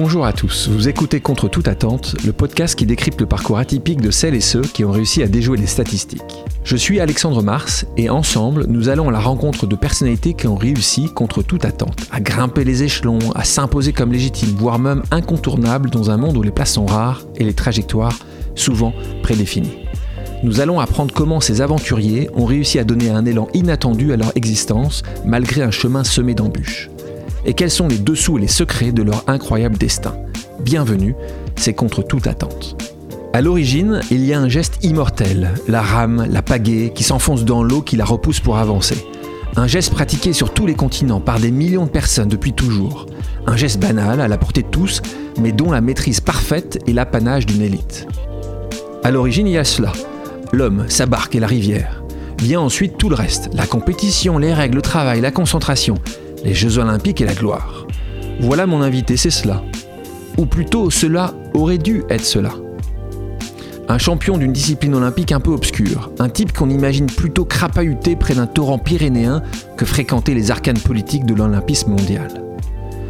Bonjour à tous, vous écoutez Contre toute attente, le podcast qui décrypte le parcours atypique de celles et ceux qui ont réussi à déjouer les statistiques. Je suis Alexandre Mars et ensemble, nous allons à la rencontre de personnalités qui ont réussi contre toute attente, à grimper les échelons, à s'imposer comme légitimes, voire même incontournables dans un monde où les places sont rares et les trajectoires souvent prédéfinies. Nous allons apprendre comment ces aventuriers ont réussi à donner un élan inattendu à leur existence malgré un chemin semé d'embûches et quels sont les dessous et les secrets de leur incroyable destin? Bienvenue, c'est contre toute attente. À l'origine, il y a un geste immortel, la rame, la pagaie, qui s'enfonce dans l'eau qui la repousse pour avancer. Un geste pratiqué sur tous les continents par des millions de personnes depuis toujours. Un geste banal, à la portée de tous, mais dont la maîtrise parfaite est l'apanage d'une élite. À l'origine, il y a cela. L'homme, sa barque et la rivière. Vient ensuite tout le reste, la compétition, les règles, le travail, la concentration, les Jeux olympiques et la gloire. Voilà mon invité, c'est cela. Ou plutôt, cela aurait dû être cela. Un champion d'une discipline olympique un peu obscure, un type qu'on imagine plutôt crapahuté près d'un torrent pyrénéen que fréquenter les arcanes politiques de l'olympisme mondial.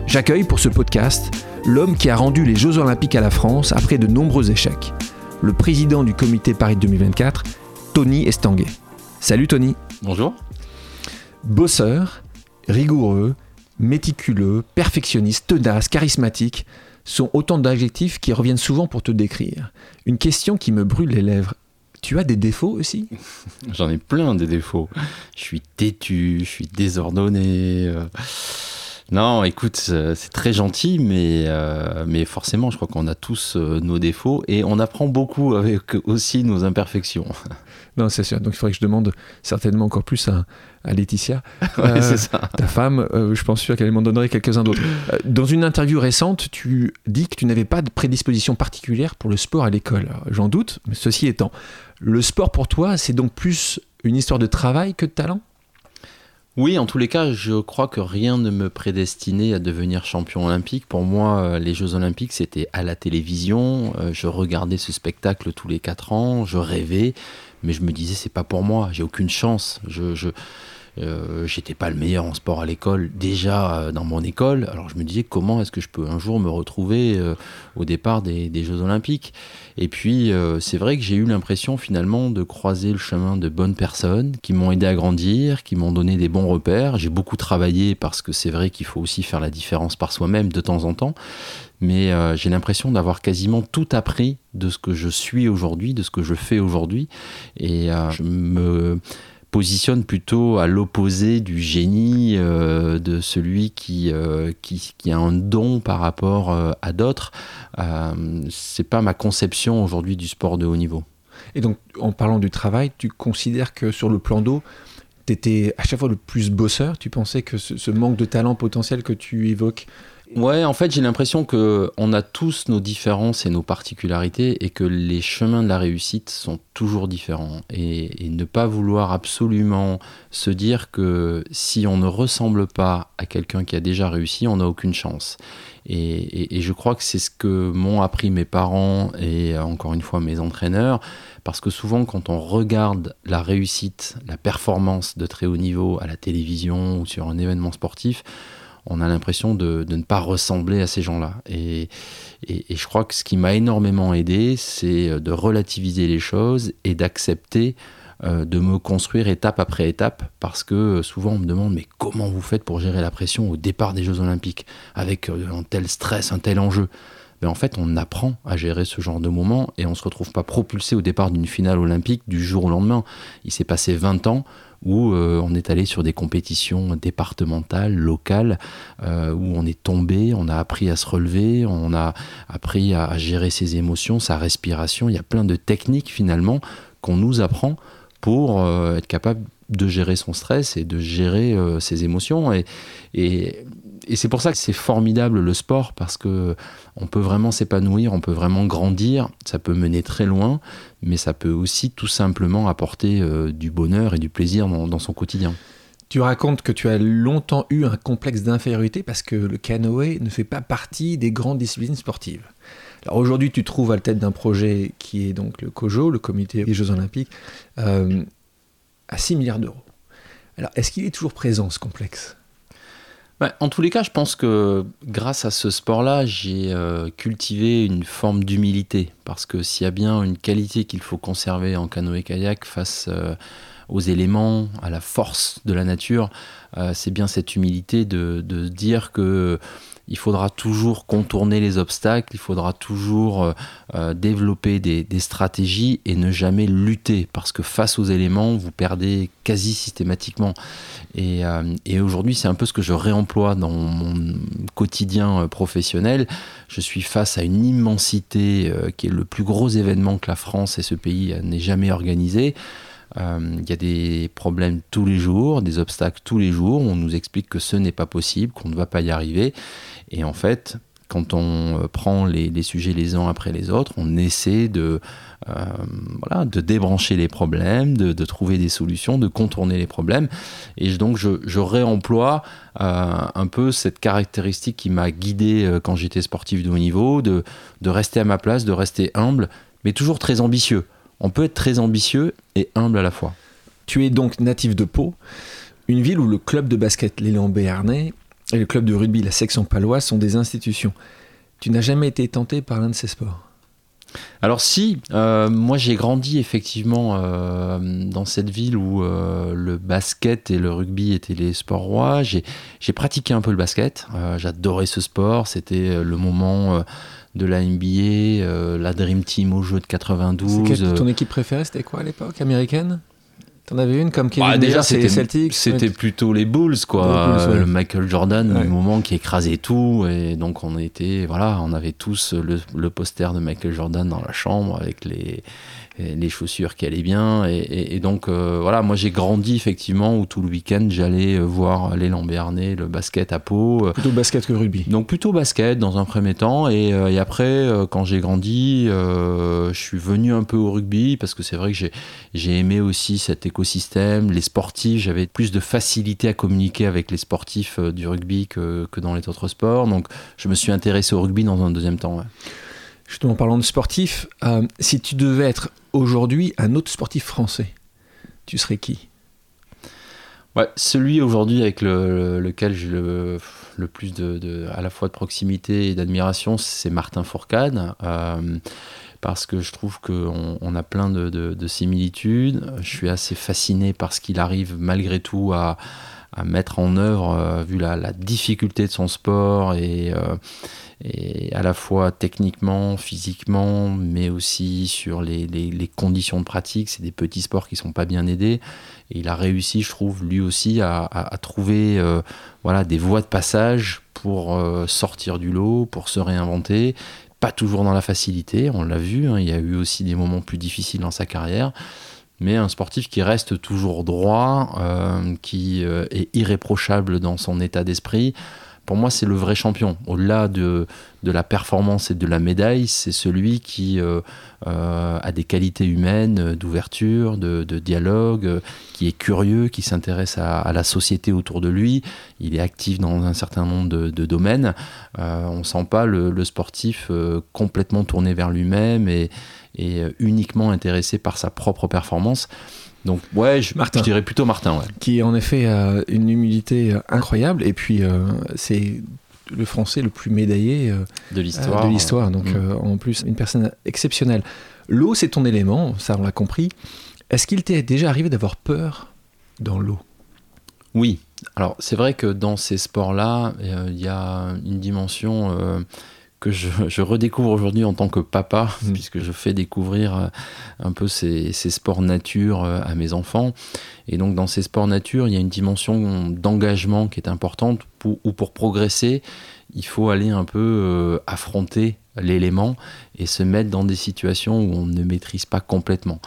J'accueille pour ce podcast l'homme qui a rendu les Jeux olympiques à la France après de nombreux échecs, le président du comité Paris 2024, Tony Estanguet. Salut Tony. Bonjour. Bosseur, rigoureux, méticuleux, perfectionniste, tenace, charismatique sont autant d'adjectifs qui reviennent souvent pour te décrire. Une question qui me brûle les lèvres. Tu as des défauts aussi? J'en ai plein de défauts. Je suis têtu, je suis désordonné. Euh. Non, écoute, c'est très gentil, mais, euh, mais forcément, je crois qu'on a tous euh, nos défauts et on apprend beaucoup avec aussi nos imperfections. Non, c'est sûr. Donc il faudrait que je demande certainement encore plus à, Laetitia, euh, ta femme. Euh, je pense sûr qu'elle m'en donnerait quelques-uns d'autres. Euh, dans une interview récente, tu dis que tu n'avais pas de prédisposition particulière pour le sport à l'école. J'en doute, mais ceci étant, le sport pour toi, c'est donc plus une histoire de travail que de talent? Oui, en tous les cas, je crois que rien ne me prédestinait à devenir champion olympique. Pour moi, les Jeux olympiques, c'était à la télévision. Je regardais ce spectacle tous les quatre ans. Je rêvais mais je me disais c'est pas pour moi, j'ai aucune chance. Je, je euh, j'étais pas le meilleur en sport à l'école déjà euh, dans mon école. Alors je me disais comment est-ce que je peux un jour me retrouver euh, au départ des, des, Jeux Olympiques? Et puis c'est vrai que j'ai eu l'impression finalement de croiser le chemin de bonnes personnes qui m'ont aidé à grandir, qui m'ont donné des bons repères. J'ai beaucoup travaillé parce que c'est vrai qu'il faut aussi faire la différence par soi-même de temps en temps mais euh, j'ai l'impression d'avoir quasiment tout appris de ce que je suis aujourd'hui, de ce que je fais aujourd'hui, et euh, je me positionne plutôt à l'opposé du génie euh, de celui qui, qui, a un don par rapport à d'autres. c'est pas ma conception aujourd'hui du sport de haut niveau. Et donc, en parlant du travail, tu considères que sur le plan d'eau, tu étais à chaque fois le plus bosseur? Tu pensais que ce manque de talent potentiel que tu évoques Ouais, en fait, j'ai l'impression que on a tous nos différences et nos particularités et que les chemins de la réussite sont toujours différents. Et, ne pas vouloir absolument se dire que si on ne ressemble pas à quelqu'un qui a déjà réussi, on n'a aucune chance. Et, je crois que c'est ce que m'ont appris mes parents et encore une fois mes entraîneurs, parce que souvent quand on regarde la réussite, la performance de très haut niveau à la télévision ou sur un événement sportif, on a l'impression de, ne pas ressembler à ces gens-là. Et, je crois que ce qui m'a énormément aidé, c'est euh, de relativiser les choses et d'accepter euh, de me construire étape après étape, parce que euh, souvent on me demande mais comment vous faites pour gérer la pression au départ des Jeux Olympiques, avec un tel stress, un tel enjeu? Mais en fait, on apprend à gérer ce genre de moment et on ne se retrouve pas propulsé au départ d'une finale olympique du jour au lendemain. Il s'est passé 20 ans où euh, on est allé sur des compétitions départementales, locales, euh, où on est tombé, on a appris à se relever, on a appris à, gérer ses émotions, sa respiration. Il y a plein de techniques finalement qu'on nous apprend pour euh, être capable de gérer son stress et de gérer ses émotions. Et, et, et c'est pour ça que c'est formidable le sport parce que on peut vraiment s'épanouir, on peut vraiment grandir, ça peut mener très loin, mais ça peut aussi tout simplement apporter euh, du bonheur et du plaisir dans, son quotidien. Tu racontes que tu as longtemps eu un complexe d'infériorité parce que le canoë ne fait pas partie des grandes disciplines sportives. Alors aujourd'hui, tu trouves à la tête d'un projet qui est donc le COJO, le Comité des Jeux Olympiques, euh, à 6 milliards d'euros. Alors est-ce qu'il est toujours présent ce complexe? Bah, en tous les cas, je pense que grâce à ce sport-là, j'ai euh, cultivé une forme d'humilité. Parce que s'il y a bien une qualité qu'il faut conserver en canoë-kayak face euh, aux éléments, à la force de la nature, euh, c'est bien cette humilité de, de dire que il faudra toujours contourner les obstacles, il faudra toujours euh, euh, développer des, stratégies et ne jamais lutter, parce que face aux éléments, vous perdez quasi systématiquement. Et, euh, et aujourd'hui, c'est un peu ce que je réemploie dans mon quotidien professionnel. Je suis face à une immensité qui est le plus gros événement que la France et ce pays n'aient jamais organisé. Il y a des problèmes tous les jours, des obstacles tous les jours. On nous explique que ce n'est pas possible, qu'on ne va pas y arriver. Et en fait, quand on euh, prend les, sujets les uns après les autres, on essaie de, euh, débrancher les problèmes, de, trouver des solutions, de contourner les problèmes. Et donc je, réemploie euh, un peu cette caractéristique qui m'a guidé quand j'étais sportif de haut niveau, de rester à ma place, de rester humble, mais toujours très ambitieux. On peut être très ambitieux et humble à la fois. Tu es donc natif de Pau, une ville où le club de basket Léon Béarnais et le club de rugby, la section paloise sont des institutions. Tu n'as jamais été tenté par l'un de ces sports? Alors si, euh, moi j'ai grandi effectivement euh, dans cette ville où euh, le basket et le rugby étaient les sports rois. J'ai pratiqué un peu le basket, j'adorais ce sport, c'était le moment de la NBA, la Dream Team au jeu de 92. ton équipe préférée c'était quoi à l'époque Américaine? T'en avais une comme Kevin bah, déjà c'était Celtics C'était plutôt les Bulls quoi, le Michael Jordan, le moment qui écrasait tout et donc on était voilà, on avait tous le poster de Michael Jordan dans la chambre avec les les chaussures qui allaient bien. Et, donc, euh, voilà, moi j'ai grandi effectivement où tout le week-end j'allais euh, voir l'élan béarnais, le basket à Pau. Euh. Plutôt basket que rugby. Donc, plutôt basket dans un premier temps. Et, après, quand j'ai grandi, je suis venu un peu au rugby parce que c'est vrai que j'ai aimé aussi cet écosystème. Les sportifs, j'avais plus de facilité à communiquer avec les sportifs du rugby que, que, dans les autres sports. Donc, je me suis intéressé au rugby dans un deuxième temps. Justement, en parlant de sportif, si tu devais être aujourd'hui un autre sportif français, tu serais qui? Ouais, Celui aujourd'hui avec lequel j'ai le, plus de, à la fois de proximité et d'admiration, c'est Martin Fourcade. Euh, parce que je trouve qu'on on a plein de, similitudes. Je suis assez fasciné par ce qu'il arrive malgré tout à, mettre en œuvre, euh, vu la, difficulté de son sport et, euh, et à la fois techniquement, physiquement, mais aussi sur les, conditions de pratique. C'est des petits sports qui sont pas bien aidés. Et il a réussi, je trouve, lui aussi, à, à, trouver euh, voilà, des voies de passage pour sortir du lot, pour se réinventer. Pas toujours dans la facilité, on l'a vu, hein, il y a eu aussi des moments plus difficiles dans sa carrière mais un sportif qui reste toujours droit, euh, qui est irréprochable dans son état d'esprit, pour moi, c'est le vrai champion. Au-delà de, de, la performance et de la médaille, c'est celui qui euh, euh, a des qualités humaines, d'ouverture, de, dialogue, qui est curieux, qui s'intéresse à, la société autour de lui. Il est actif dans un certain nombre de, domaines. Euh, on ne sent pas le, sportif complètement tourné vers lui-même et, et uniquement intéressé par sa propre performance. Donc ouais, je, Martin. dirais plutôt Martin. Ouais. Qui en effet a une humilité euh, incroyable et puis euh, c'est le français le plus médaillé euh, de l'histoire. de l'histoire. Donc mm. en plus une personne exceptionnelle. L'eau c'est ton élément, ça on l'a compris. Est-ce qu'il t'est déjà arrivé d'avoir peur dans l'eau? Oui. Alors c'est vrai que dans ces sports-là, il y a une dimension que je, redécouvre aujourd'hui en tant que papa, mmh. puisque je fais découvrir euh, un peu ces, sports nature euh, à mes enfants. Et donc dans ces sports nature, il y a une dimension d'engagement qui est importante, pour, où pour progresser, il faut aller un peu euh, affronter l'élément et se mettre dans des situations où on ne maîtrise pas complètement.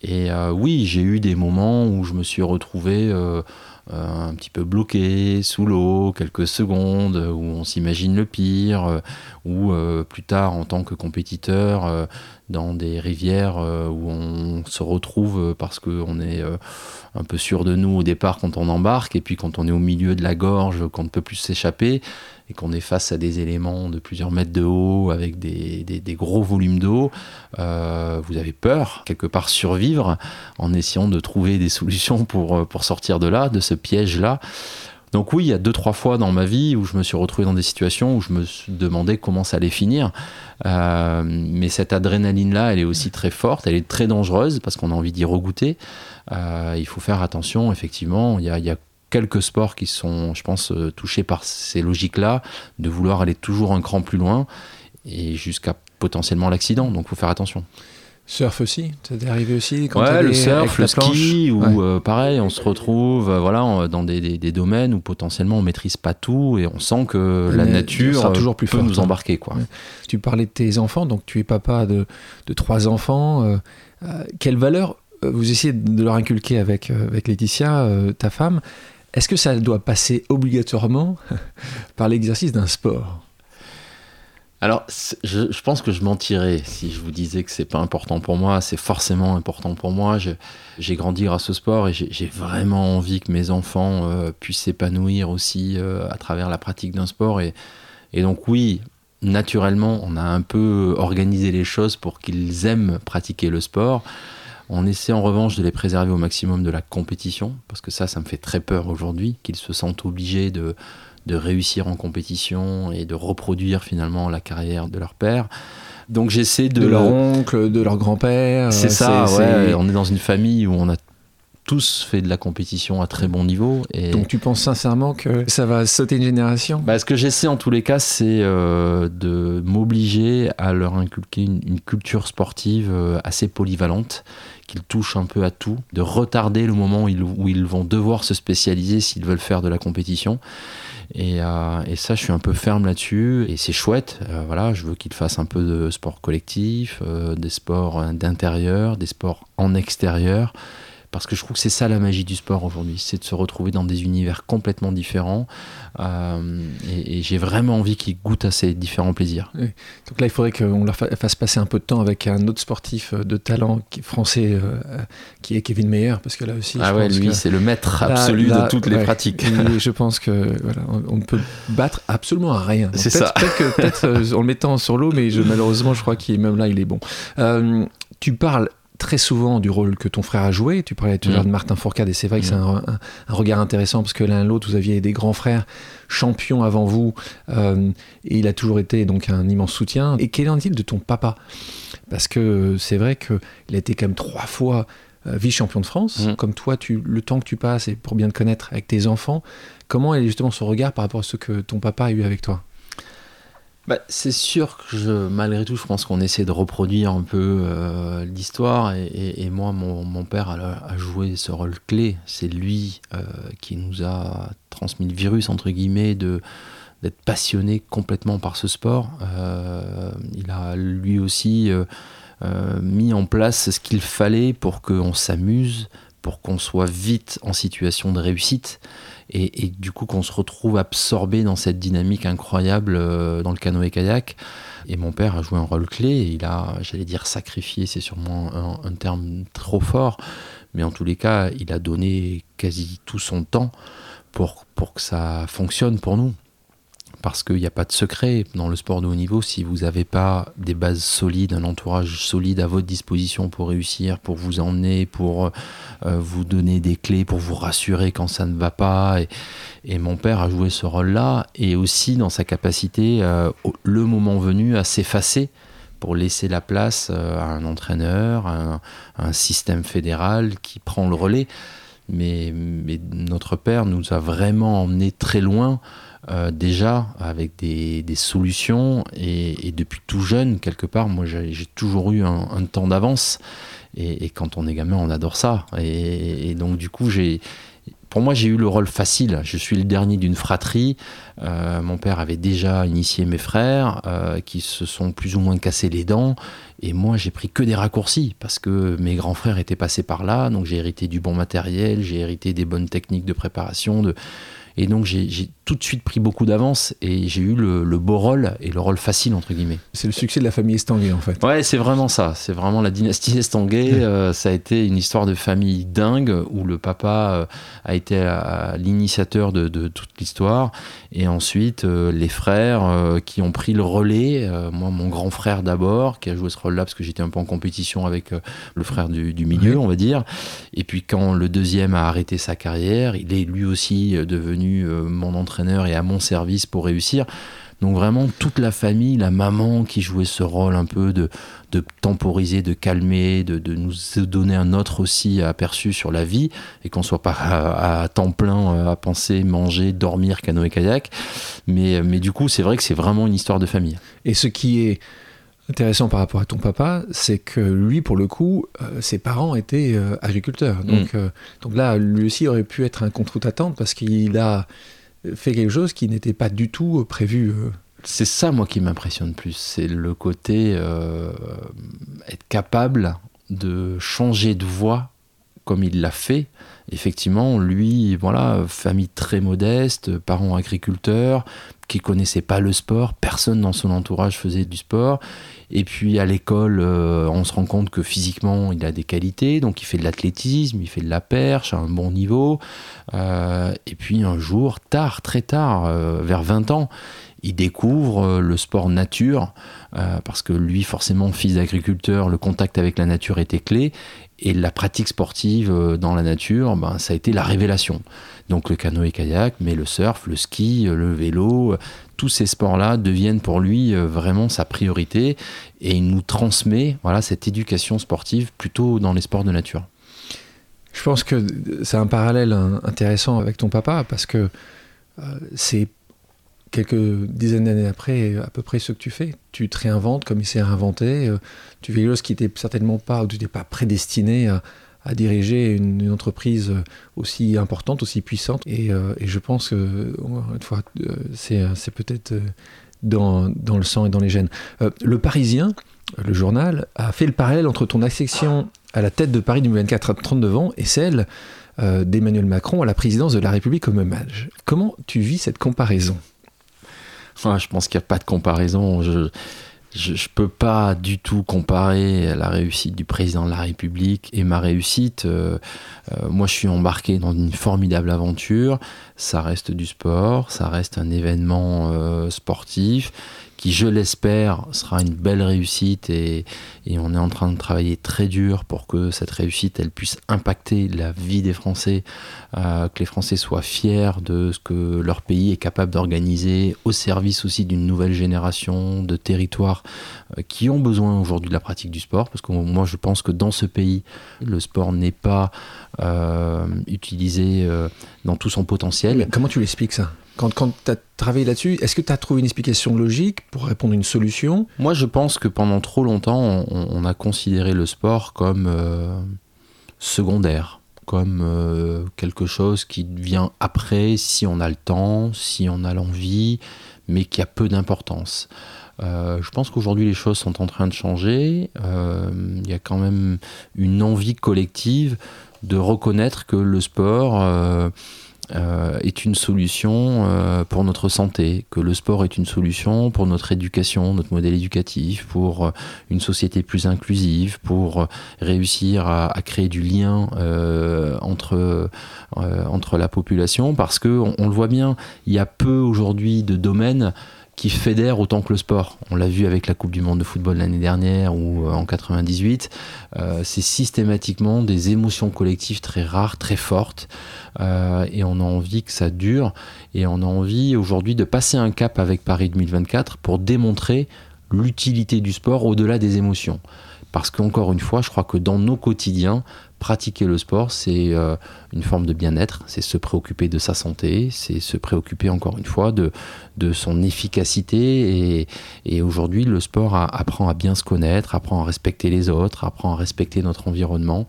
Et oui, j'ai eu des moments où je me suis retrouvé euh, un petit peu bloqué sous l'eau quelques secondes, où on s'imagine le pire, euh, ou euh, plus tard en tant que compétiteur dans des rivières où on se retrouve parce qu'on est un peu sûr de nous au départ quand on embarque, et puis quand on est au milieu de la gorge, qu'on ne peut plus s'échapper, et qu'on est face à des éléments de plusieurs mètres de haut avec des, gros volumes d'eau, euh, vous avez peur, quelque part survivre en essayant de trouver des solutions pour, pour sortir de là, de ce piège-là. Donc oui, il y a deux, trois fois dans ma vie où je me suis retrouvé dans des situations où je me demandé comment ça allait finir. Euh, mais cette adrénaline-là, elle est aussi très forte, elle est très dangereuse parce qu'on a envie d'y regoûter. Euh, il faut faire attention, effectivement. Il y il y a quelques sports qui sont, je pense, euh, touchés par ces logiques-là, de vouloir aller toujours un cran plus loin et jusqu'à potentiellement l'accident. Donc il faut faire attention. Surf aussi T'es arrivé aussi quand Ouais, le surf, le ski, ou euh, pareil, on se retrouve euh, voilà, dans des, des, domaines où potentiellement on maîtrise pas tout et on sent que la nature sera toujours plus peut nous hein. embarquer. Quoi. Tu parlais de tes enfants, donc tu es papa de, de trois enfants. Euh, quelle valeur vous essayez de leur inculquer avec, avec Laetitia, ta femme Est-ce que ça doit passer obligatoirement par l'exercice d'un sport? Alors, je, pense que je mentirais si je vous disais que c'est pas important pour moi. C'est forcément important pour moi. J'ai grandi grâce au sport et j'ai vraiment envie que mes enfants euh, puissent s'épanouir aussi euh, à travers la pratique d'un sport. Et, et, donc, oui, naturellement, on a un peu organisé les choses pour qu'ils aiment pratiquer le sport. On essaie en revanche de les préserver au maximum de la compétition, parce que ça, ça me fait très peur aujourd'hui, qu'ils se sentent obligés de, de réussir en compétition et de reproduire finalement la carrière de leur père. Donc j'essaie de... De leur oncle, de leur grand-père. C'est ça, ouais. On est dans une famille où on a tous fait de la compétition à très bon niveau. Et... Donc tu penses sincèrement que ça va sauter une génération? Bah, Ce que j'essaie en tous les cas, c'est euh, de m'obliger à leur inculquer une, culture sportive euh, assez polyvalente, qu'ils touchent un peu à tout, de retarder le moment où ils, vont devoir se spécialiser s'ils veulent faire de la compétition. Euh, et, ça, je suis un peu ferme là-dessus. Et c'est chouette. Euh, voilà, je veux qu'ils fassent un peu de sport collectif, euh, des sports d'intérieur, des sports en extérieur parce que je trouve que c'est ça la magie du sport aujourd'hui, c'est de se retrouver dans des univers complètement différents. Euh, et, j'ai vraiment envie qu'ils goûtent à ces différents plaisirs. Donc là, il faudrait qu'on leur fasse passer un peu de temps avec un autre sportif euh, de talent français euh, qui est Kevin Meyer, parce que là aussi. Ah ouais, lui, c'est le maître absolu de toutes les pratiques. je pense que voilà, on, ne peut battre absolument à rien. C'est ça. Peut-être en le mettant sur l'eau, mais je, malheureusement, je crois qu'il même là, il est bon. tu parles très souvent du rôle que ton frère a joué. Tu parlais tout à l'heure mm. de Martin Fourcade et c'est vrai que c'est mm. un, regard intéressant parce que l'un l'autre, vous aviez des grands frères champions avant vous euh, et il a toujours été donc un immense soutien. Et quel en est-il de ton papa? Parce que c'est vrai qu'il a été quand même trois fois euh, vice-champion de France. Mm. Comme toi, tu, le temps que tu passes et pour bien te connaître avec tes enfants, comment est justement son regard par rapport à ce que ton papa a eu avec toi? Bah, c'est sûr que je, malgré tout, je pense qu'on essaie de reproduire un peu euh, l'histoire. Et, moi, mon, père a, joué ce rôle clé. C'est lui euh, qui nous a transmis le virus, entre guillemets, de d'être passionné complètement par ce sport. Euh, il a lui aussi mis en place ce qu'il fallait pour qu'on s'amuse, pour qu'on soit vite en situation de réussite et, du coup qu'on se retrouve absorbé dans cette dynamique incroyable euh, dans le canoë-kayak. Et mon père a joué un rôle clé, il a, j'allais dire sacrifié, c'est sûrement un, un, terme trop fort, mais en tous les cas, il a donné quasi tout son temps pour, pour que ça fonctionne pour nous parce qu'il n'y a pas de secret dans le sport de haut niveau. Si vous n'avez pas des bases solides, un entourage solide à votre disposition pour réussir, pour vous emmener, pour euh, vous donner des clés, pour vous rassurer quand ça ne va pas. Et, mon père a joué ce rôle-là, et aussi dans sa capacité, euh, le moment venu, à s'effacer pour laisser la place euh, à un entraîneur, à un, système fédéral qui prend le relais. Mais, mais notre père nous a vraiment emmenés très loin euh, déjà avec des, solutions et, depuis tout jeune, quelque part, moi j'ai toujours eu un, temps d'avance et, quand on est gamin, on adore ça. Et, donc du coup, j'ai, pour moi, j'ai eu le rôle facile. Je suis le dernier d'une fratrie. Euh, mon père avait déjà initié mes frères euh, qui se sont plus ou moins cassés les dents. Et moi, j'ai pris que des raccourcis parce que mes grands frères étaient passés par là. Donc j'ai hérité du bon matériel, j'ai hérité des bonnes techniques de préparation, de et donc j'ai tout de suite pris beaucoup d'avance et j'ai eu le, beau rôle et le rôle facile entre guillemets. C'est le succès de la famille Estanguet en fait. Ouais, c'est vraiment ça. C'est vraiment la dynastie Estanguet. Euh, ça a été une histoire de famille dingue où le papa euh, a été l'initiateur de, toute l'histoire et ensuite euh, les frères qui ont pris le relais. moi, mon grand frère d'abord qui a joué ce rôle-là parce que j'étais un peu en compétition avec le frère du, du milieu, on va dire. Et puis quand le deuxième a arrêté sa carrière, il est lui aussi devenu devenu mon entraîneur et à mon service pour réussir. Donc vraiment toute la famille, la maman qui jouait ce rôle un peu de, temporiser, de calmer, de, nous donner un autre aussi aperçu sur la vie et qu'on soit pas à, temps plein euh, à penser, manger, dormir, canoë kayak. Mais, mais du coup, c'est vrai que c'est vraiment une histoire de famille. Et ce qui est intéressant par rapport à ton papa, c'est que lui, pour le coup, euh, ses parents étaient euh, agriculteurs. Donc, mm. donc là, lui aussi aurait pu être un contre-attente parce qu'il a fait quelque chose qui n'était pas du tout euh, prévu. Euh. C'est ça, moi, qui m'impressionne plus. C'est le côté euh, être capable de changer de voie comme il l'a fait. Effectivement, lui, voilà, famille très modeste, parents agriculteurs, qui connaissaient pas le sport, personne dans son entourage faisait du sport. Et puis à l'école, euh, on se rend compte que physiquement, il a des qualités, donc il fait de l'athlétisme, il fait de la perche à un bon niveau. Euh, et puis un jour, tard, très tard, euh, vers 20 ans, il découvre le sport nature, parce que lui, forcément, fils d'agriculteur, le contact avec la nature était clé. Et la pratique sportive dans la nature, ben, ça a été la révélation. Donc le canoë-kayak, mais le surf, le ski, le vélo, tous ces sports-là deviennent pour lui vraiment sa priorité et il nous transmet voilà, cette éducation sportive plutôt dans les sports de nature. Je pense que c'est un parallèle intéressant avec ton papa parce que c'est quelques dizaines d'années après, à peu près ce que tu fais. Tu te réinventes comme il s'est réinventé. Euh, tu fais quelque chose qui n'était certainement pas, ou tu n'étais pas prédestiné à, diriger une, entreprise aussi importante, aussi puissante. Et, euh, je pense que, une fois, euh, c'est peut-être dans, le sang et dans les gènes. le Parisien, le journal, a fait le parallèle entre ton accession à la tête de Paris 2024 à 39 ans et celle d'Emmanuel Macron à la présidence de la République au même âge. Comment tu vis cette comparaison? Je pense qu'il n'y a pas de comparaison. Je peux pas du tout comparer la réussite du président de la République et ma réussite. Euh, euh, moi, je suis embarqué dans une formidable aventure. Ça reste du sport, ça reste un événement euh, sportif qui, je l'espère, sera une belle réussite et, on est en train de travailler très dur pour que cette réussite, elle puisse impacter la vie des Français, euh, que les Français soient fiers de ce que leur pays est capable d'organiser au service aussi d'une nouvelle génération de territoires euh, qui ont besoin aujourd'hui de la pratique du sport, parce que moi je pense que dans ce pays, le sport n'est pas euh, utilisé dans tout son potentiel. comment tu l'expliques ça? Quand, quand tu as travaillé là-dessus, est-ce que tu as trouvé une explication logique pour répondre à une solution? Moi, je pense que pendant trop longtemps, on, a considéré le sport comme euh, secondaire, comme euh, quelque chose qui vient après, si on a le temps, si on a l'envie, mais qui a peu d'importance. Euh, je pense qu'aujourd'hui les choses sont en train de changer. Il y a quand même une envie collective de reconnaître que le sport euh, est une solution euh, pour notre santé, que le sport est une solution pour notre éducation, notre modèle éducatif, pour euh, une société plus inclusive, pour réussir à, créer du lien entre, entre la population, parce que on, le voit bien, il y a peu aujourd'hui de domaines qui fédèrent autant que le sport. On l'a vu avec la Coupe du Monde de football l'année dernière ou en 98. c'est systématiquement des émotions collectives très rares, très fortes. Euh, et on a envie que ça dure et on a envie aujourd'hui de passer un cap avec Paris 2024 pour démontrer l'utilité du sport au-delà des émotions. Parce qu'encore une fois, je crois que dans nos quotidiens, pratiquer le sport, c'est euh, une forme de bien-être, c'est se préoccuper de sa santé, c'est se préoccuper encore une fois de, son efficacité. Et, aujourd'hui, le sport apprend à bien se connaître, apprend à respecter les autres, apprend à respecter notre environnement.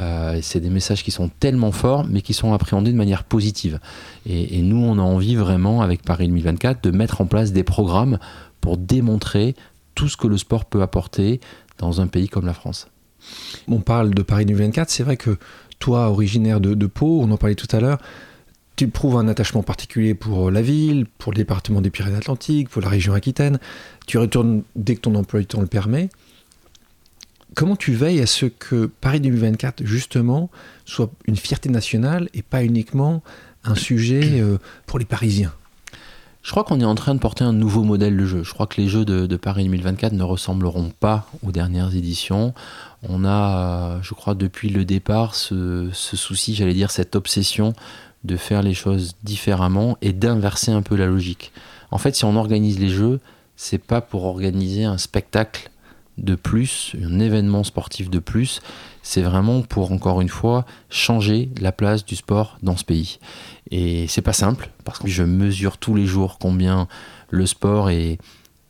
Euh, c'est des messages qui sont tellement forts, mais qui sont appréhendés de manière positive. Et, et nous, on a envie vraiment, avec Paris 2024, de mettre en place des programmes pour démontrer tout ce que le sport peut apporter dans un pays comme la France. On parle de Paris 2024, c'est vrai que toi, originaire de, Pau, on en parlait tout à l'heure, tu prouves un attachement particulier pour la ville, pour le département des Pyrénées-Atlantiques, pour la région Aquitaine. Tu retournes dès que ton emploi du temps le permet. Comment tu veilles à ce que Paris 2024, justement, soit une fierté nationale et pas uniquement un sujet euh, pour les Parisiens? Je crois qu'on est en train de porter un nouveau modèle de jeu. Je crois que les jeux de, Paris 2024 ne ressembleront pas aux dernières éditions. On a, je crois, depuis le départ, ce, souci, j'allais dire, cette obsession de faire les choses différemment et d'inverser un peu la logique. En fait, si on organise les jeux, c'est pas pour organiser un spectacle de plus, un événement sportif de plus, c'est vraiment pour encore une fois changer la place du sport dans ce pays. Et c'est pas simple parce que je mesure tous les jours combien le sport est,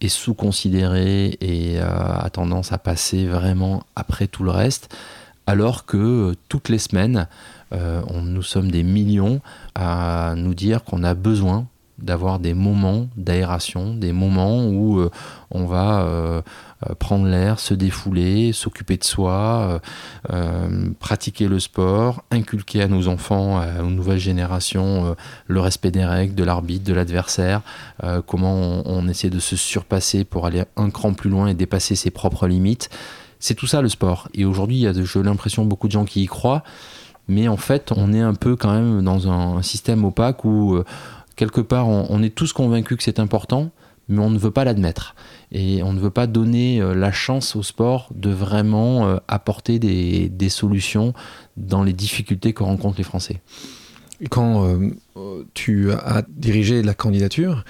sous-considéré et euh, a tendance à passer vraiment après tout le reste, alors que euh, toutes les semaines, euh, nous sommes des millions à nous dire qu'on a besoin d'avoir des moments d'aération, des moments où euh, on va euh, euh, prendre l'air, se défouler, s'occuper de soi, pratiquer le sport, inculquer à nos enfants, aux nouvelles générations, le respect des règles, de l'arbitre, de l'adversaire, comment on, essaie de se surpasser pour aller un cran plus loin et dépasser ses propres limites. C'est tout ça le sport. Et aujourd'hui, j'ai l'impression, beaucoup de gens qui y croient. Mais en fait, on est un peu quand même dans un système opaque où quelque part, on, est tous convaincus que c'est important, mais on ne veut pas l'admettre. Et on ne veut pas donner euh, la chance au sport de vraiment euh, apporter des, solutions dans les difficultés que rencontrent les Français. Quand euh, tu as dirigé la candidature,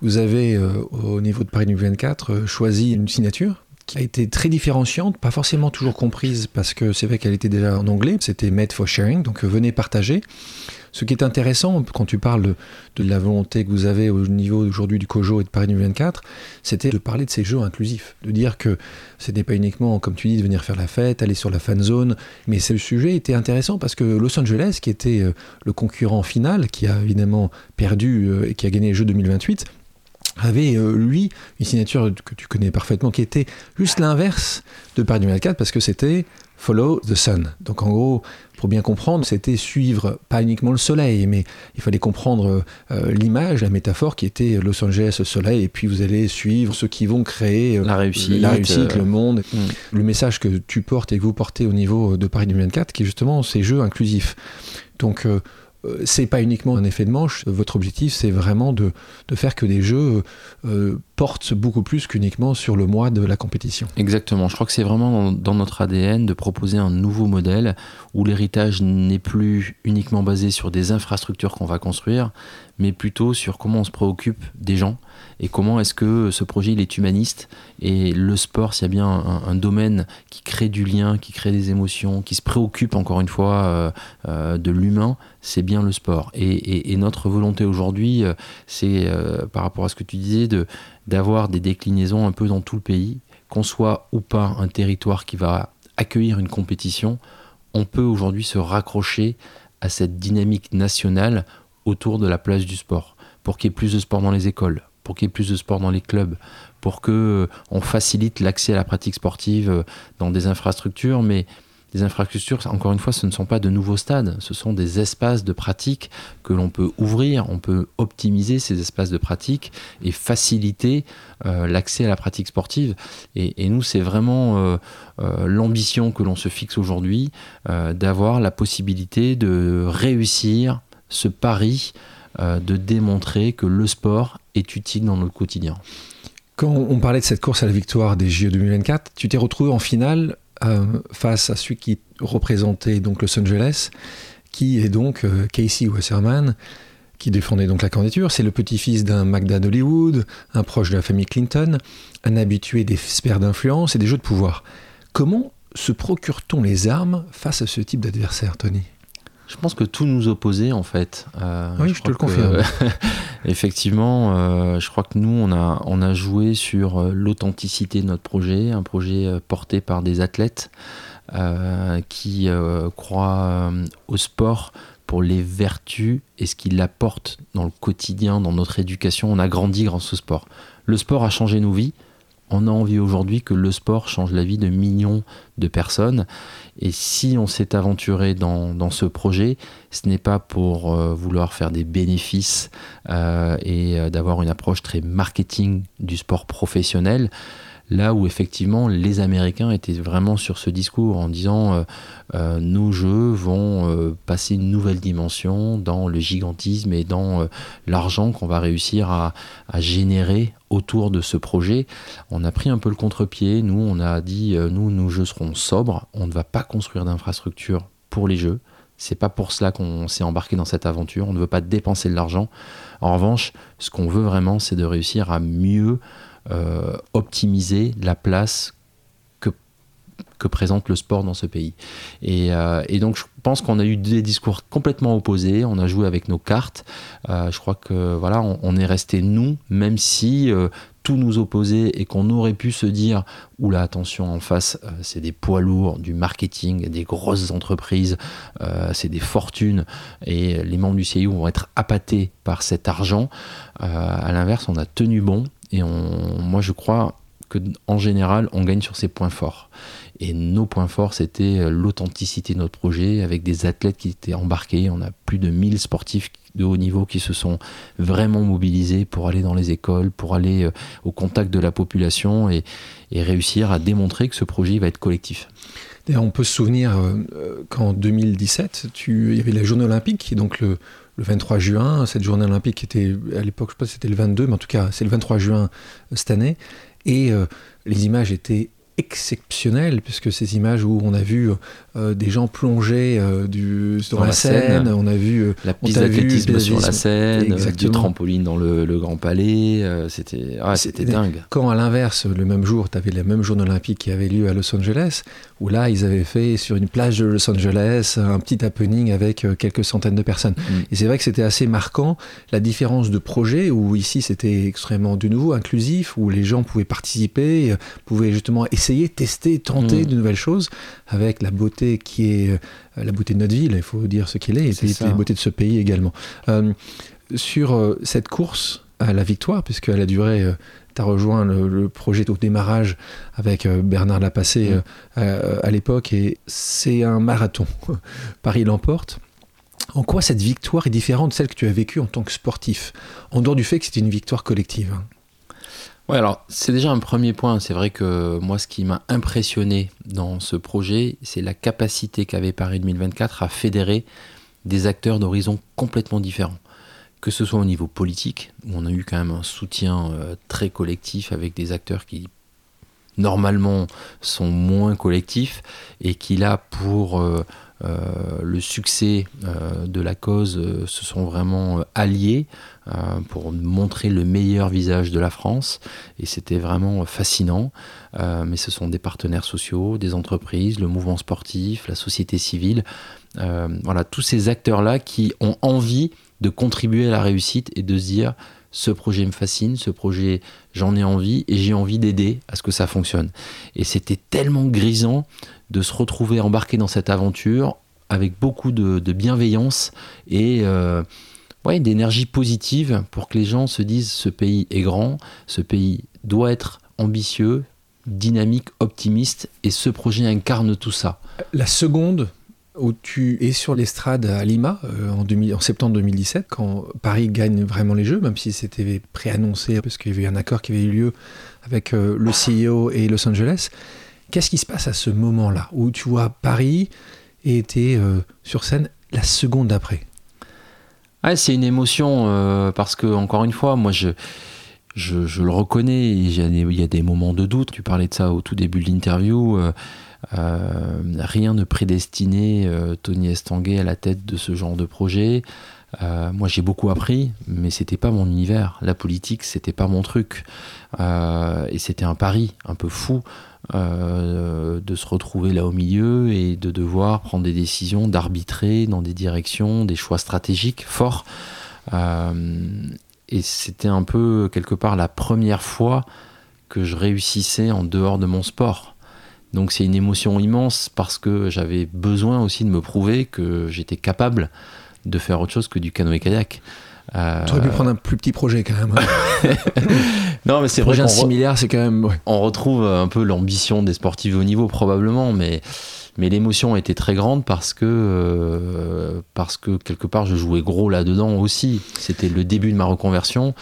vous avez, au niveau de Paris 2024, choisi une signature qui a été très différenciante, pas forcément toujours comprise parce que c'est vrai qu'elle était déjà en anglais, c'était Made for Sharing, donc venez partager. Ce qui est intéressant quand tu parles de, la volonté que vous avez au niveau aujourd'hui du COJO et de Paris 2024, c'était de parler de ces jeux inclusifs, de dire que ce n'est pas uniquement, comme tu dis, de venir faire la fête, aller sur la fan zone, mais ce sujet était intéressant parce que Los Angeles, qui était euh, le concurrent final, qui a évidemment perdu euh, et qui a gagné les Jeux 2028, avait euh, lui une signature que tu connais parfaitement qui était juste l'inverse de Paris 2024 parce que c'était Follow the Sun. Donc en gros, pour bien comprendre, c'était suivre pas uniquement le soleil, mais il fallait comprendre euh, l'image, la métaphore qui était Los Angeles, le soleil, et puis vous allez suivre ceux qui vont créer euh, la réussite, la réussite le monde. Hmm. Le message que tu portes et que vous portez au niveau de Paris 2024, qui est justement ces jeux inclusifs. Donc euh, c'est pas uniquement un effet de manche. Votre objectif, c'est vraiment de, faire que des jeux euh, portent beaucoup plus qu'uniquement sur le mois de la compétition. Exactement. Je crois que c'est vraiment dans, notre ADN de proposer un nouveau modèle où l'héritage n'est plus uniquement basé sur des infrastructures qu'on va construire, mais plutôt sur comment on se préoccupe des gens et comment est-ce que ce projet il est humaniste et le sport s'il y a bien un, domaine qui crée du lien, qui crée des émotions, qui se préoccupe encore une fois euh, euh, de l'humain, c'est bien le sport. Et, notre volonté aujourd'hui, euh, c'est par rapport à ce que tu disais, de, d'avoir des déclinaisons un peu dans tout le pays, qu'on soit ou pas un territoire qui va accueillir une compétition, on peut aujourd'hui se raccrocher à cette dynamique nationale autour de la place du sport, pour qu'il y ait plus de sport dans les écoles, pour qu'il y ait plus de sport dans les clubs, pour que euh, facilite l'accès à la pratique sportive euh, dans des infrastructures, mais des infrastructures, encore une fois, ce ne sont pas de nouveaux stades, ce sont des espaces de pratique que l'on peut ouvrir, on peut optimiser ces espaces de pratique et faciliter euh, l'accès à la pratique sportive. Et, nous, c'est vraiment l'ambition que l'on se fixe aujourd'hui, d'avoir la possibilité de réussir ce pari de démontrer que le sport est utile dans notre quotidien. Quand on parlait de cette course à la victoire des JO 2024, tu t'es retrouvé en finale euh, face à celui qui représentait donc Los Angeles, qui est donc euh, Casey Wasserman, qui défendait donc la candidature. C'est le petit-fils d'un Magda d'Hollywood, un proche de la famille Clinton, un habitué des sphères d'influence et des jeux de pouvoir. Comment se procure-t-on les armes face à ce type d'adversaire, Tony? Je pense que tout nous opposait en fait. Euh, oui, je, te le confirme. effectivement, euh, je crois que nous, on a, on a joué sur euh, l'authenticité de notre projet, un projet porté par des athlètes qui croient au sport pour les vertus et ce qu'il apporte dans le quotidien, dans notre éducation. On a grandi grâce au sport. Le sport a changé nos vies on a envie aujourd'hui que le sport change la vie de millions de personnes. Et si on s'est aventuré dans, ce projet, ce n'est pas pour euh, vouloir faire des bénéfices euh, et euh, d'avoir une approche très marketing du sport professionnel là où effectivement les Américains étaient vraiment sur ce discours en disant euh, euh, nos jeux vont euh, passer une nouvelle dimension dans le gigantisme et dans l'argent qu'on va réussir à, générer autour de ce projet. On a pris un peu le contre-pied, nous on a dit nous nos jeux seront sobres, on ne va pas construire d'infrastructure pour les jeux, C'est pas pour cela qu'on s'est embarqué dans cette aventure. On ne veut pas dépenser de l'argent. En revanche, ce qu'on veut vraiment, c'est de réussir à mieux euh, optimiser la place que, présente le sport dans ce pays. Et, euh, et donc, je pense qu'on a eu des discours complètement opposés. On a joué avec nos cartes. Euh, je crois que voilà, on, est resté nous, même si tout nous opposait et qu'on aurait pu se dire oula attention en face c'est des poids lourds du marketing des grosses entreprises c'est des fortunes et les membres du CIO vont être appâtés par cet argent euh, à l'inverse on a tenu bon et moi je crois que en général on gagne sur ses points forts et nos points forts, c'était l'authenticité de notre projet avec des athlètes qui étaient embarqués. On a plus de 1000 sportifs de haut niveau qui se sont vraiment mobilisés pour aller dans les écoles, pour aller euh, au contact de la population et, réussir à démontrer que ce projet va être collectif. On peut se souvenir euh, qu'en 2017, tu, il y avait la journée olympique, donc le, 23 juin, cette journée olympique était, à l'époque, je ne sais pas si c'était le 22, mais en tout cas, c'est le 23 juin euh, cette année, et les images étaient exceptionnel, puisque ces images où on a vu euh, des gens plonger euh, du, dans, la, Seine, on a vu euh, la piste d'athlétisme sur la Seine, du trampoline dans le, Grand Palais, c'était ah, c'était dingue. Quand à l'inverse, le même jour, tu avais la même journée olympique qui avait lieu à Los Angeles, où là, ils avaient fait sur une plage de Los Angeles un petit happening avec quelques centaines de personnes. Mm. Et c'est vrai que c'était assez marquant la différence de projet, où ici c'était extrêmement de nouveau inclusif, où les gens pouvaient participer, pouvaient justement essayer tester, tenter mm. de nouvelles choses avec la beauté qui est euh, la beauté de notre ville, il faut dire ce qu'il est, et la beauté de ce pays également. Euh, sur euh, cette course à la victoire, puisqu'elle a duré tu as rejoint le, projet au démarrage avec Bernard Lapassé mm. à l'époque et c'est un marathon. Paris l'emporte. En quoi cette victoire est différente de celle que tu as vécue en tant que sportif, en dehors du fait que c'était une victoire collective? Ouais, alors c'est déjà un premier point. C'est vrai que moi, ce qui m'a impressionné dans ce projet, c'est la capacité qu'avait Paris 2024 à fédérer des acteurs d'horizons complètement différents. Que ce soit au niveau politique, où on a eu quand même un soutien euh, très collectif avec des acteurs qui normalement sont moins collectifs et qui là pour euh, euh, le succès de la cause se sont vraiment alliés pour montrer le meilleur visage de la France et c'était vraiment fascinant. mais ce sont des partenaires sociaux, des entreprises, le mouvement sportif, la société civile, voilà tous ces acteurs là qui ont envie de contribuer à la réussite et de se dire ce projet me fascine, ce projet j'en ai envie et j'ai envie d'aider à ce que ça fonctionne. Et c'était tellement grisant de se retrouver embarqué dans cette aventure avec beaucoup de, bienveillance et euh, ouais, d'énergie positive pour que les gens se disent ce pays est grand, ce pays doit être ambitieux, dynamique, optimiste et ce projet incarne tout ça. La seconde où tu es sur l'estrade à Lima euh, en, septembre 2017, quand Paris gagne vraiment les Jeux, même si c'était préannoncé, parce qu'il y avait un accord qui avait eu lieu avec euh, le CEO et Los Angeles. Qu'est-ce qui se passe à ce moment-là, où tu vois Paris et était euh, sur scène la seconde d'après C'est une émotion, parce que, encore une fois, moi, je, je, le reconnais, il y, a des, moments de doute. Tu parlais de ça au tout début de l'interview. Euh, rien ne prédestinait euh, Tony Estanguet à la tête de ce genre de projet. Euh, moi, j'ai beaucoup appris, mais c'était pas mon univers. La politique, c'était pas mon truc. et c'était un pari un peu fou de se retrouver là au milieu et de devoir prendre des décisions, d'arbitrer dans des directions, des choix stratégiques forts. et c'était un peu quelque part la première fois que je réussissais en dehors de mon sport. Donc c'est une émotion immense parce que j'avais besoin aussi de me prouver que j'étais capable de faire autre chose que du canoë-kayak. Euh... Tu aurais pu prendre un plus petit projet quand même. non, mais c'est. Projet similaire, c'est quand même. On retrouve un peu l'ambition des sportifs au niveau probablement, mais mais l'émotion était très grande parce que euh, parce que quelque part je jouais gros là-dedans aussi. C'était le début de ma reconversion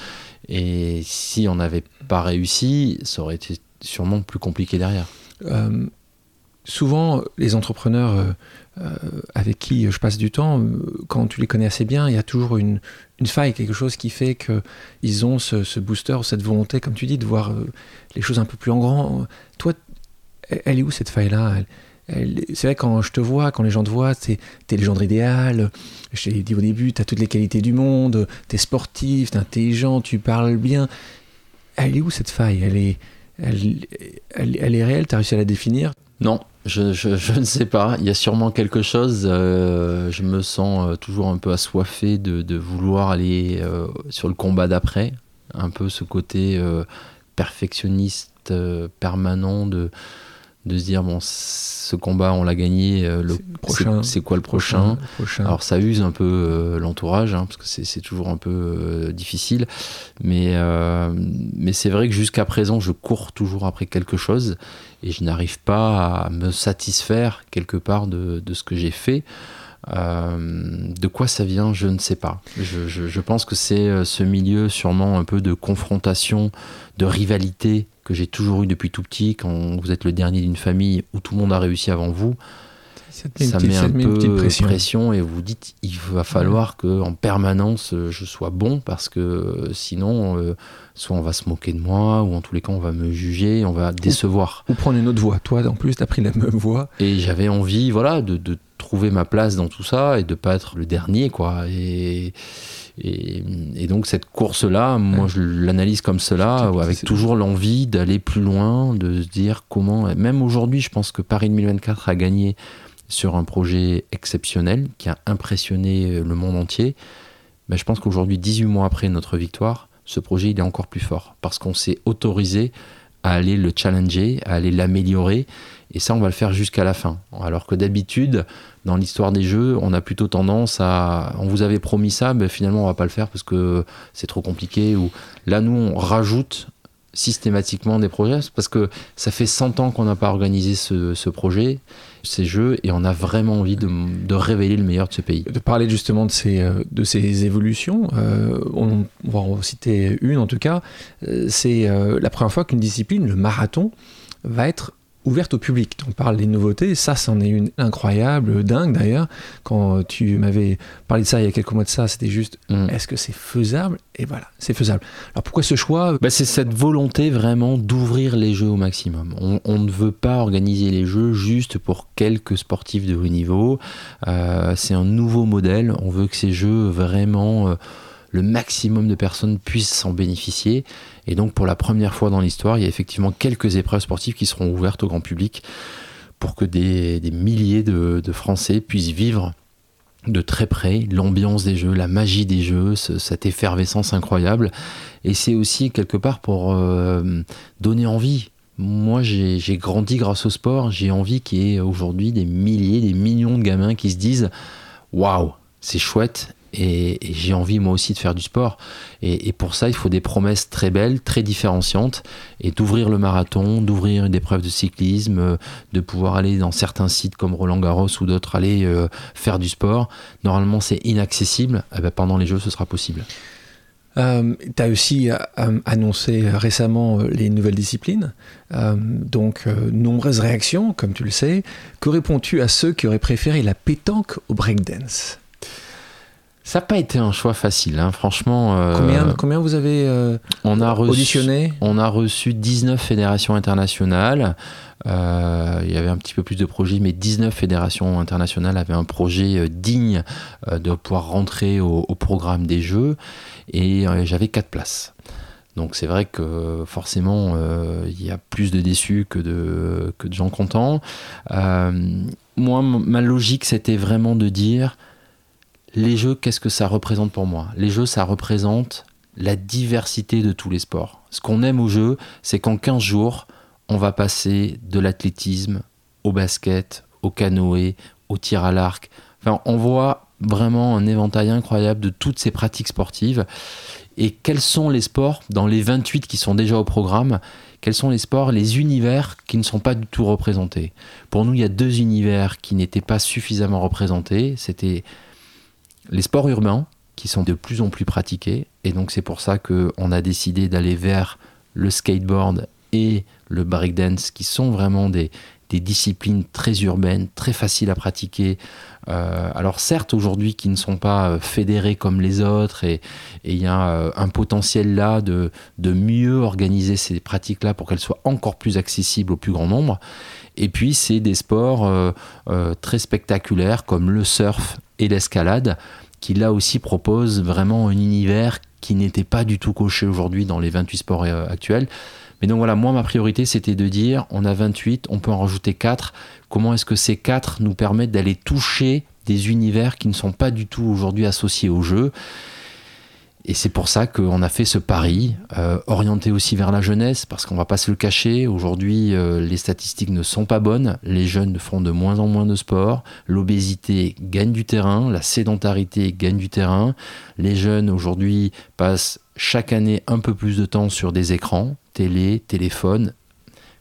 et si on n'avait pas réussi, ça aurait été sûrement plus compliqué derrière. Euh, souvent, les entrepreneurs euh, euh, avec qui je passe du temps, quand tu les connais assez bien, il y a toujours une, faille, quelque chose qui fait qu'ils ont ce, booster, cette volonté, comme tu dis, de voir les choses un peu plus en grand. Toi, elle est où cette faille-là? C'est vrai quand je te vois, quand les gens te voient, t'es es le genre idéal. Je t'ai dit au début, t'as toutes les qualités du monde, t'es sportif, t'es intelligent, tu parles bien. Elle est où cette faille? Elle est, elle, elle, est réelle? T'as réussi à la définir? Non, je, je, ne sais pas. Il y a sûrement quelque chose. Euh, je me sens euh, toujours un peu assoiffé de, de vouloir aller euh, sur le combat d'après. Un peu ce côté perfectionniste permanent de de se dire bon ce combat on l'a gagné euh, le c'est quoi le prochain, alors ça use un peu euh, l'entourage hein, parce que c'est toujours un peu euh, difficile. Mais mais c'est vrai que jusqu'à présent je cours toujours après quelque chose et je n'arrive pas à me satisfaire quelque part de, de ce que j'ai fait. De quoi ça vient, je ne sais pas. Je, je, je pense que c'est ce milieu sûrement un peu de confrontation, de rivalité que j'ai toujours eu depuis tout petit, quand vous êtes le dernier d'une famille où tout le monde a réussi avant vous, ça, met, un peu de pression. et vous dites il va falloir que en permanence je sois bon parce que sinon euh, soit on va se moquer de moi ou en tous les cas on va me juger, on va décevoir. Ou, prendre une autre voie. Toi en plus tu as pris la même voie. Et j'avais envie voilà de, de, trouver ma place dans tout ça et de pas être le dernier quoi et et, donc cette course-là, moi je l'analyse comme cela, avec toujours l'envie d'aller plus loin, de se dire comment, même aujourd'hui je pense que Paris 2024 a gagné sur un projet exceptionnel qui a impressionné le monde entier. Mais je pense qu'aujourd'hui, 18 mois après notre victoire, ce projet il est encore plus fort parce qu'on s'est autorisé à aller le challenger, à aller l'améliorer. Et ça, on va le faire jusqu'à la fin. Alors que d'habitude, dans l'histoire des jeux, on a plutôt tendance à. On vous avait promis ça, mais finalement, on va pas le faire parce que c'est trop compliqué. Ou là, nous, on rajoute systématiquement des projets parce que ça fait 100 ans qu'on n'a pas organisé ce, projet, ces jeux, et on a vraiment envie de, révéler le meilleur de ce pays. De parler justement de ces, euh, de ces évolutions, euh, on, va en citer une en tout cas, euh, c'est la première fois qu'une discipline, le marathon, va être ouverte au public. On parle des nouveautés, ça c'en est une incroyable, dingue d'ailleurs. Quand tu m'avais parlé de ça il y a quelques mois de ça, c'était juste mm. est-ce que c'est faisable? Et voilà, c'est faisable. Alors pourquoi ce choix? Bah, C'est cette volonté vraiment d'ouvrir les jeux au maximum. On, ne veut pas organiser les jeux juste pour quelques sportifs de haut niveau. Euh, c'est un nouveau modèle. On veut que ces jeux vraiment... Euh, le maximum de personnes puissent s'en bénéficier. Et donc pour la première fois dans l'histoire, il y a effectivement quelques épreuves sportives qui seront ouvertes au grand public pour que des, milliers de, Français puissent vivre de très près l'ambiance des jeux, la magie des jeux, cette effervescence incroyable. Et c'est aussi quelque part pour euh, donner envie. Moi, j'ai grandi grâce au sport. J'ai envie qu'il y ait aujourd'hui des milliers, des millions de gamins qui se disent Waouh, c'est chouette et, j'ai envie moi aussi de faire du sport. Et, pour ça, il faut des promesses très belles, très différenciantes, et d'ouvrir le marathon, d'ouvrir une épreuve de cyclisme, euh, de pouvoir aller dans certains sites comme Roland Garros ou d'autres, aller euh, faire du sport. Normalement, c'est inaccessible. Eh ben, pendant les Jeux, ce sera possible. Euh, tu as aussi annoncé récemment les nouvelles disciplines, donc nombreuses réactions, comme tu le sais. Que réponds-tu à ceux qui auraient préféré la pétanque au breakdance? Ça n'a pas été un choix facile, hein. franchement. Euh, combien, combien vous avez euh, on a reçu, auditionné? On a reçu 19 fédérations internationales. Euh, il y avait un petit peu plus de projets, mais 19 fédérations internationales avaient un projet digne de pouvoir rentrer au, programme des Jeux. Et j'avais 4 places. Donc c'est vrai que forcément, il y a plus de déçus que de, que de gens contents. moi, ma logique, c'était vraiment de dire les jeux, qu'est-ce que ça représente pour moi? Les jeux, ça représente la diversité de tous les sports. Ce qu'on aime aux jeux, c'est qu'en 15 jours, on va passer de l'athlétisme au basket, au canoë, au tir à l'arc. Enfin, on voit vraiment un éventail incroyable de toutes ces pratiques sportives. Et quels sont les sports, dans les 28 qui sont déjà au programme, quels sont les sports, les univers qui ne sont pas du tout représentés? Pour nous, il y a deux univers qui n'étaient pas suffisamment représentés. C'était les sports urbains qui sont de plus en plus pratiqués. Et donc c'est pour ça qu'on a décidé d'aller vers le skateboard et le breakdance qui sont vraiment des, disciplines très urbaines, très faciles à pratiquer. Euh, alors certes, aujourd'hui, qui ne sont pas euh, fédérés comme les autres, et il y a euh, un potentiel là de, de mieux organiser ces pratiques-là pour qu'elles soient encore plus accessibles au plus grand nombre. Et puis, c'est des sports très spectaculaires comme le surf et l'escalade, qui là aussi proposent vraiment un univers qui n'était pas du tout coché aujourd'hui dans les 28 sports actuels. Mais donc voilà, moi ma priorité c'était de dire on a 28, on peut en rajouter 4. Comment est-ce que ces 4 nous permettent d'aller toucher des univers qui ne sont pas du tout aujourd'hui associés au jeu? Et c'est pour ça qu'on a fait ce pari, euh, orienté aussi vers la jeunesse, parce qu'on va pas se le cacher, aujourd'hui euh, les statistiques ne sont pas bonnes, les jeunes font de moins en moins de sport, l'obésité gagne du terrain, la sédentarité gagne du terrain, les jeunes aujourd'hui passent chaque année un peu plus de temps sur des écrans, télé, téléphone.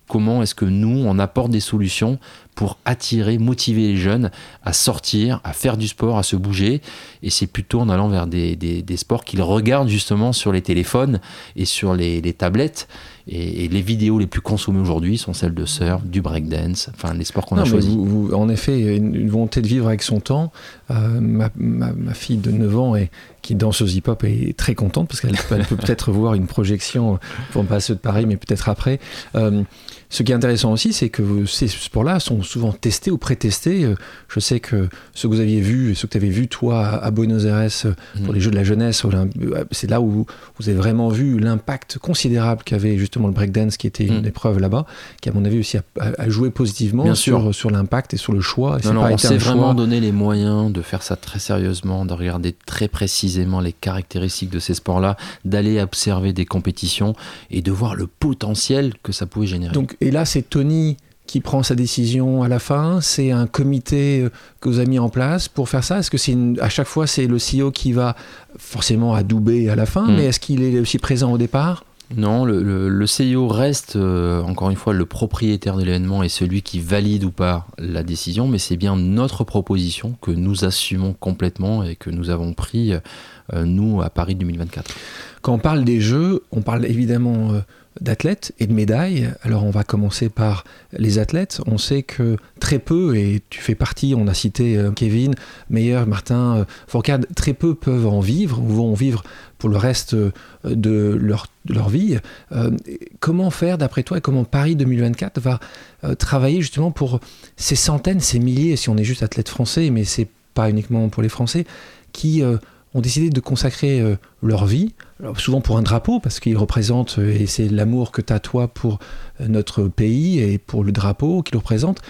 Comment est-ce que nous, on apporte des solutions pour attirer, motiver les jeunes à sortir, à faire du sport, à se bouger. Et c'est plutôt en allant vers des, des, sports qu'ils regardent justement sur les téléphones et sur les, les tablettes. Et, les vidéos les plus consommées aujourd'hui sont celles de surf, du breakdance, enfin les sports qu'on a choisis. en effet, une, une, volonté de vivre avec son temps. Euh, ma, ma, ma, fille de 9 ans et qui danse aux hip-hop est très contente parce qu'elle peut peut-être voir une projection, pour pas ceux de Paris, mais peut-être après. Euh, ce qui est intéressant aussi, c'est que ces sports-là sont souvent testés ou pré-testés. Euh, je sais que ce que vous aviez vu, ce que tu avais vu toi à Buenos Aires euh, pour mm. les Jeux de la jeunesse, euh, c'est là où vous avez vraiment vu l'impact considérable qu'avait justement le breakdance, qui était une mm. épreuve là-bas, qui à mon avis aussi a, joué positivement sur, sur l'impact et sur le choix. non, non, on s'est vraiment donné les moyens de faire ça très sérieusement, de regarder très précisément les caractéristiques de ces sports-là, d'aller observer des compétitions et de voir le potentiel que ça pouvait générer. Donc et là, c'est Tony qui prend sa décision à la fin C'est un comité euh, que vous avez mis en place pour faire ça Est-ce que c'est à chaque fois c'est le CEO qui va forcément adouber à la fin, hmm. mais est-ce qu'il est aussi présent au départ? Non, le, le, CEO reste euh, encore une fois le propriétaire de l'événement et celui qui valide ou pas la décision, mais c'est bien notre proposition que nous assumons complètement et que nous avons pris, euh, nous, à Paris 2024. Quand on parle des Jeux, on parle évidemment d'athlètes et de médailles. Alors on va commencer par les athlètes. On sait que très peu, et tu fais partie, on a cité euh, Kevin, Meyer, Martin, euh, Fourcade, très peu peuvent en vivre ou vont en vivre pour le reste euh, de leur, leur vie. comment faire d'après toi et comment Paris 2024 va travailler justement pour ces centaines, ces milliers, si on est juste athlète français, mais c'est pas uniquement pour les Français, qui ont décidé de consacrer leur vie, souvent pour un drapeau, parce qu'ils représentent, euh, et c'est l'amour que tu as toi pour euh, notre pays et pour le drapeau qu'il représente.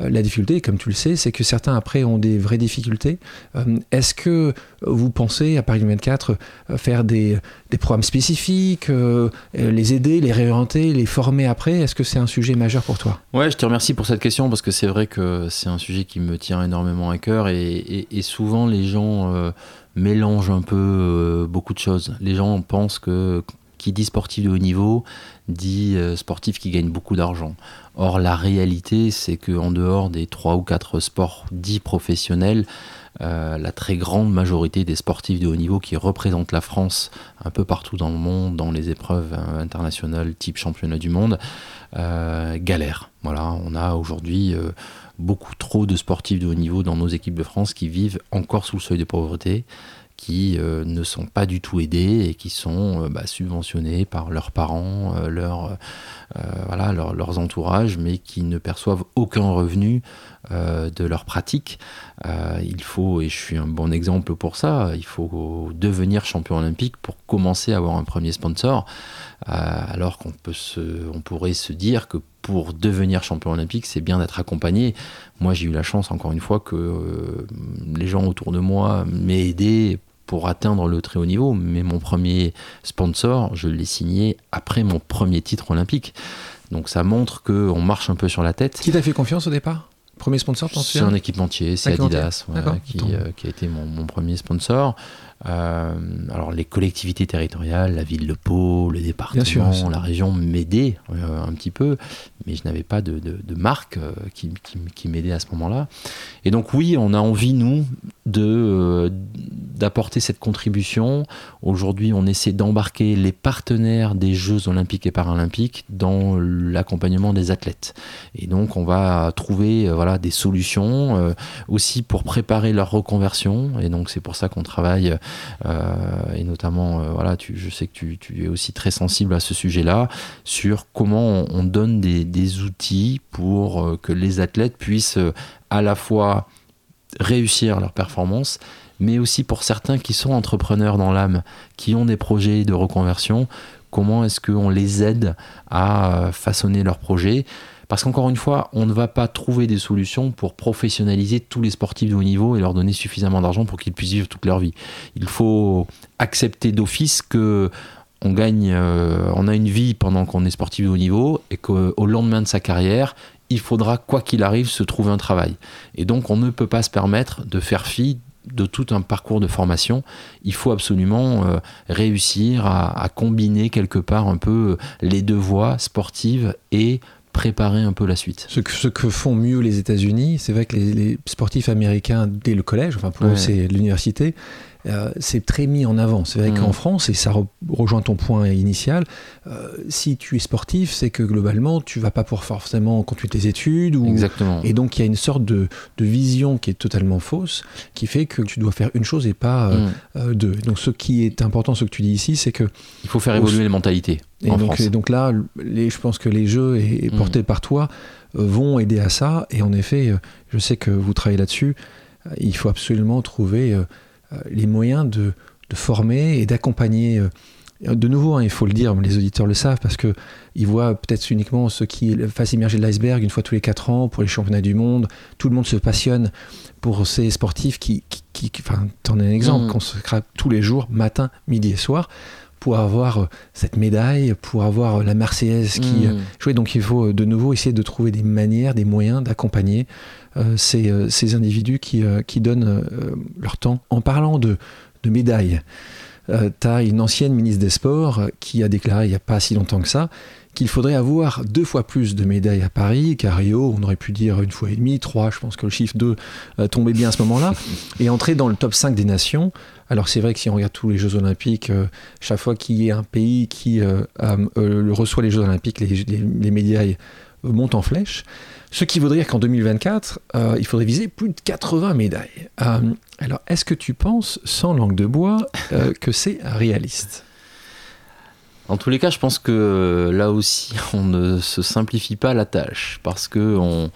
La difficulté, comme tu le sais, c'est que certains après ont des vraies difficultés. Est-ce que vous pensez à Paris 24 faire des, des programmes spécifiques, les aider, les réorienter, les former après? Est-ce que c'est un sujet majeur pour toi? Ouais, je te remercie pour cette question parce que c'est vrai que c'est un sujet qui me tient énormément à cœur et, souvent les gens mélange un peu euh, beaucoup de choses. Les gens pensent que qui dit sportif de haut niveau dit euh, sportif qui gagne beaucoup d'argent. Or, la réalité, c'est qu'en dehors des trois ou quatre sports dits professionnels, euh, la très grande majorité des sportifs de haut niveau qui représentent la France un peu partout dans le monde, dans les épreuves internationales type championnat du monde, galèrent. Voilà, on a aujourd'hui beaucoup trop de sportifs de haut niveau dans nos équipes de France qui vivent encore sous le seuil de pauvreté, qui euh, ne sont pas du tout aidés et qui sont euh, bah, subventionnés par leurs parents, euh, leur, voilà, leurs entourages, mais qui ne perçoivent aucun revenu de leur pratique. il faut, et je suis un bon exemple pour ça, il faut devenir champion olympique pour commencer à avoir un premier sponsor, alors qu'on pourrait se dire que pour devenir champion olympique, c'est bien d'être accompagné. Moi, j'ai eu la chance, encore une fois, que euh, les gens autour de moi m'aient aidé pour atteindre le très haut niveau. Mais mon premier sponsor, je l'ai signé après mon premier titre olympique. Donc ça montre qu'on marche un peu sur la tête. Qui t'a fait confiance au départ? Premier sponsor, C'est un équipementier, c'est Adidas, qui, euh, qui, a été mon, mon premier sponsor. Alors les collectivités territoriales, la ville de Pau, le département, la région m'aidaient un petit peu, mais je n'avais pas de, marque qui, qui m'aidait à ce moment-là. Et donc oui, on a envie, nous, de d'apporter cette contribution. Aujourd'hui, on essaie d'embarquer les partenaires des Jeux olympiques et paralympiques dans l'accompagnement des athlètes. Et donc, on va trouver euh, voilà, des solutions euh, aussi pour préparer leur reconversion. Et donc, c'est pour ça qu'on travaille, euh, et notamment, voilà, tu, je sais que tu, tu, es aussi très sensible à ce sujet-là, sur comment on, donne des, des, outils pour que les athlètes puissent à la fois réussir leur performance, mais aussi pour certains qui sont entrepreneurs dans l'âme, qui ont des projets de reconversion, comment est-ce qu'on les aide à façonner leurs projets? Parce qu'encore une fois, on ne va pas trouver des solutions pour professionnaliser tous les sportifs de haut niveau et leur donner suffisamment d'argent pour qu'ils puissent vivre toute leur vie. Il faut accepter d'office que on gagne, euh, on a une vie pendant qu'on est sportif de haut niveau et qu'au lendemain de sa carrière, il faudra, quoi qu'il arrive, se trouver un travail. Et donc, on ne peut pas se permettre de faire fi de tout un parcours de formation, il faut absolument euh, réussir à, combiner quelque part un peu euh, les deux voies sportives et préparer un peu la suite. Ce que, ce que font mieux les États-Unis, c'est vrai que les, sportifs américains dès le collège, enfin pour eux c'est l'université, euh, c'est très mis en avant. C'est vrai mm. qu'en France, et ça rejoint ton point initial, euh, si tu es sportif, c'est que globalement, tu vas pas pour forcément continuer tes études. Ou, Exactement. Et donc, il y a une sorte de, vision qui est totalement fausse, qui fait que tu dois faire une chose et pas euh, mm. deux. Donc, ce qui est important, ce que tu dis ici, c'est que... Il faut faire évoluer les mentalités. Et, donc, donc, là, les, je pense que les jeux et, mm. portés par toi vont aider à ça. Et en effet, je sais que vous travaillez là-dessus. Il faut absolument trouver les moyens de, former et d'accompagner. Euh, de nouveau, hein, il faut le dire, les auditeurs le savent, parce qu'ils voient peut-être uniquement ce qui fasse immerger de l'iceberg une fois tous les 4 ans pour les championnats du monde. Tout le monde se passionne pour ces sportifs qui, qui, enfin, t'en es un exemple, mmh. qu'on se craque tous les jours, matin, midi et soir, pour avoir euh, cette médaille, pour avoir la Marseillaise qui mmh. jouait. Donc il faut de nouveau essayer de trouver des manières, des moyens d'accompagner euh, euh, ces, individus qui, euh, qui donnent leur temps. En parlant de, de médailles, tu as une ancienne ministre des Sports qui a déclaré il n'y a pas si longtemps que ça qu'il faudrait avoir deux fois plus de médailles à Paris qu'à Rio. On aurait pu dire une fois et demie, trois. Je pense que le chiffre 2 tombait bien à ce moment-là. et entrer dans le top 5 des nations. Alors c'est vrai que si on regarde tous les Jeux Olympiques, chaque fois qu'il y a un pays qui reçoit les Jeux Olympiques, les, les, les médailles montent en flèche. Ce qui voudrait dire qu'en 2024, euh, il faudrait viser plus de 80 médailles. Euh, alors, est-ce que tu penses, sans langue de bois, euh, que c'est réaliste? En tous les cas, je pense que là aussi, on ne se simplifie pas la tâche parce que on,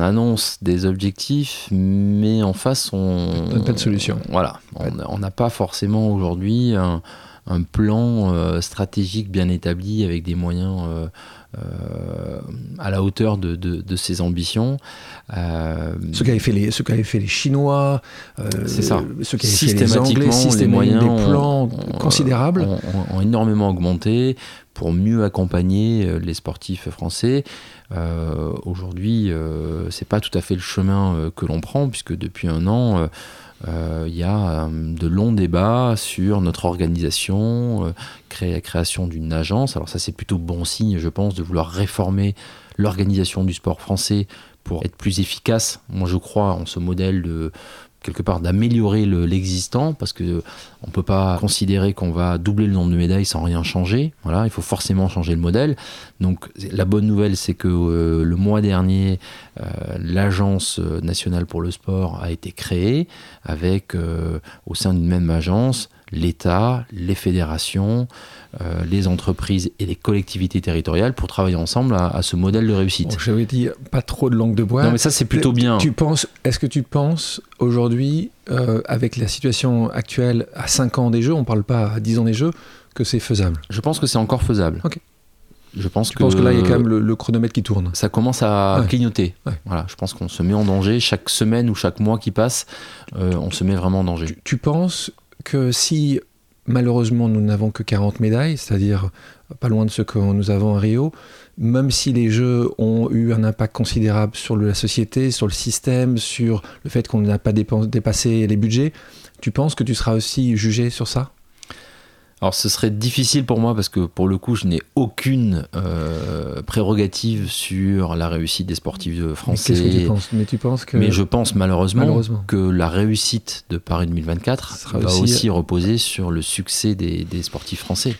annonce des objectifs, mais en face, on n'a pas de solution. Voilà, on n'a pas forcément aujourd'hui un, plan stratégique bien établi avec des moyens euh, à la hauteur de, de, ses ambitions. Euh, ce qu'avaient fait les, ce fait les Chinois, euh, c'est ça. Ce qu'avaient fait les Anglais, les moyens, des plans considérables, ont, énormément augmenté pour mieux accompagner les sportifs français. Aujourd'hui, c'est pas tout à fait le chemin que l'on prend puisque depuis un an euh, il y a euh, de longs débats sur notre organisation, euh, créer, création d'une agence. Alors ça c'est plutôt bon signe, je pense, de vouloir réformer l'organisation du sport français pour être plus efficace. Moi je crois en ce modèle de quelque part d'améliorer l'existant parce que on peut pas considérer qu'on va doubler le nombre de médailles sans rien changer. Voilà, il faut forcément changer le modèle. Donc la bonne nouvelle, c'est que euh, le mois dernier, euh, l'agence nationale pour le sport a été créée avec euh, au sein d'une même agence l'État, les fédérations, euh, les entreprises et les collectivités territoriales pour travailler ensemble à, ce modèle de réussite. J'avais dit pas trop de langue de bois. Non, mais ça c'est plutôt bien. Tu penses, est-ce que tu penses aujourd'hui, euh, avec la situation actuelle, à 5 ans des jeux, on parle pas à 10 ans des jeux, que c'est faisable? Je pense que c'est encore faisable. Ok. Je pense que, penses que là, il y a quand même le, chronomètre qui tourne? Ça commence à clignoter. Voilà, je pense qu'on se met en danger. Chaque semaine ou chaque mois qui passe, euh, on se met vraiment en danger. tu penses que si malheureusement nous n'avons que 40 médailles, c'est-à-dire pas loin de ce que nous avons à Rio, même si les Jeux ont eu un impact considérable sur la société, sur le système, sur le fait qu'on n'a pas dépassé les budgets, Tu penses que tu seras aussi jugé sur ça? Alors ce serait difficile pour moi parce que pour le coup je n'ai aucune euh, prérogative sur la réussite des sportifs français. Mais, que tu penses? Mais, tu penses que... Mais je pense malheureusement, que la réussite de Paris 2024 va aussi, reposer sur le succès des, sportifs français.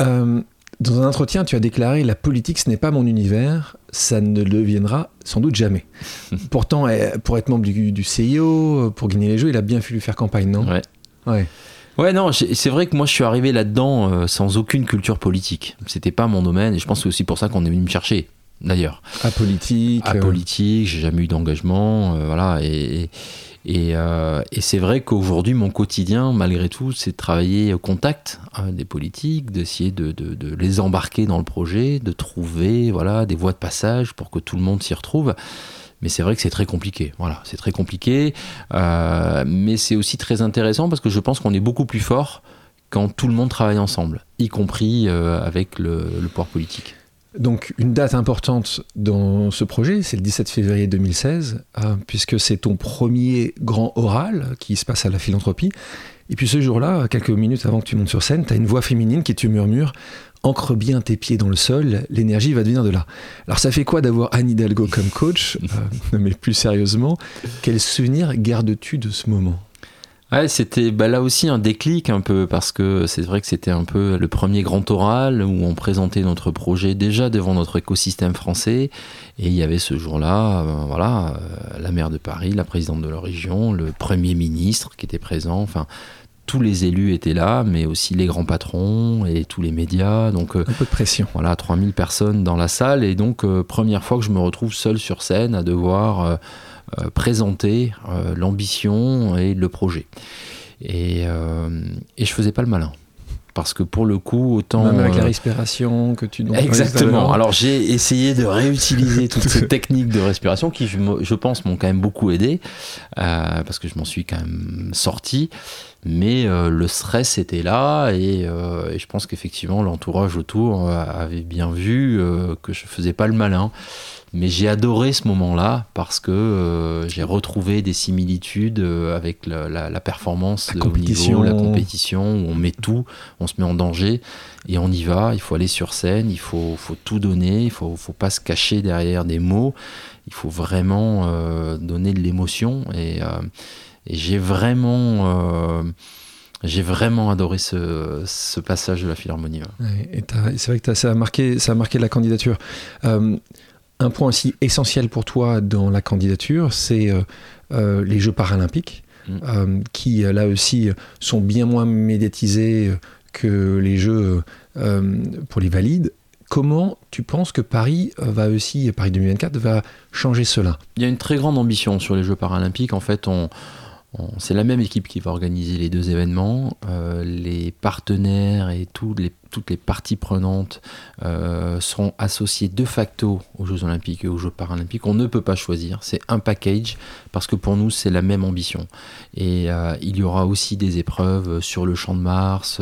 Euh, dans un entretien, tu as déclaré La politique, ce n'est pas mon univers, ça ne le deviendra sans doute jamais. Pourtant, pour être membre du, du, CIO, pour gagner les Jeux, il a bien fallu faire campagne, non? Ouais. Ouais. Ouais, non, c'est vrai que moi je suis arrivé là-dedans euh, sans aucune culture politique. C'était pas mon domaine et je pense que c'est aussi pour ça qu'on est venu me chercher, d'ailleurs. À politique. À euh. politique, j'ai jamais eu d'engagement, euh, voilà. Et, et, et c'est vrai qu'aujourd'hui, mon quotidien, malgré tout, c'est de travailler au contact hein, des politiques, d'essayer de, de, de, les embarquer dans le projet, de trouver voilà, des voies de passage pour que tout le monde s'y retrouve. Mais c'est vrai que c'est très compliqué. Voilà, c'est très compliqué. Euh, mais c'est aussi très intéressant parce que je pense qu'on est beaucoup plus fort quand tout le monde travaille ensemble, y compris euh, avec le, pouvoir politique. Donc une date importante dans ce projet, c'est le 17 février 2016, euh, puisque c'est ton premier grand oral qui se passe à la philanthropie. Et puis ce jour-là, quelques minutes avant que tu montes sur scène, tu as une voix féminine qui te murmure ancre bien tes pieds dans le sol, l'énergie va venir de là. Alors ça fait quoi d'avoir Anne Hidalgo comme coach euh, Mais plus sérieusement, quel souvenir gardes-tu de ce moment? Ouais, c'était bah, là aussi un déclic un peu parce que c'est vrai que c'était un peu le premier grand oral où on présentait notre projet déjà devant notre écosystème français. Et il y avait ce jour-là, euh, voilà, euh, la maire de Paris, la présidente de la région, le premier ministre qui était présent, enfin tous les élus étaient là, mais aussi les grands patrons et tous les médias. Donc, un peu de pression. Voilà, 3000 personnes dans la salle. Et donc, première fois que je me retrouve seul sur scène à devoir euh, présenter l'ambition et le projet. Et, et je faisais pas le malin parce que pour le coup, autant. Même avec la respiration que tu. Exactement. Alors j'ai essayé de réutiliser toutes ces techniques de respiration qui, je, je pense, m'ont quand même beaucoup aidé euh, parce que je m'en suis quand même sorti. Mais euh, le stress était là et, euh, et je pense qu'effectivement l'entourage autour avait bien vu que je faisais pas le malin. Mais j'ai adoré ce moment-là parce que euh, j'ai retrouvé des similitudes euh, avec la, la, la performance la de haut niveau, la compétition, où on met tout, on se met en danger et on y va. Il faut aller sur scène, il faut, faut tout donner, il faut, faut pas se cacher derrière des mots. Il faut vraiment euh, donner de l'émotion et, euh, et j'ai vraiment euh, j'ai vraiment adoré ce, ce, passage de la Philharmonie. Ouais, et c'est vrai que ça a, marqué, ça a marqué la candidature. Euh, un point aussi essentiel pour toi dans la candidature, c'est euh, les Jeux paralympiques, mmh. euh, qui là aussi sont bien moins médiatisés que les Jeux pour les valides. Comment tu penses que Paris va aussi, Paris 2024, va changer cela? Il y a une très grande ambition sur les Jeux paralympiques. En fait, on, c'est la même équipe qui va organiser les deux événements. Euh, les partenaires et toutes les parties prenantes euh, seront associées de facto aux Jeux Olympiques et aux Jeux Paralympiques. On ne peut pas choisir. C'est un package parce que pour nous, c'est la même ambition. Et euh, il y aura aussi des épreuves sur le Champ de Mars,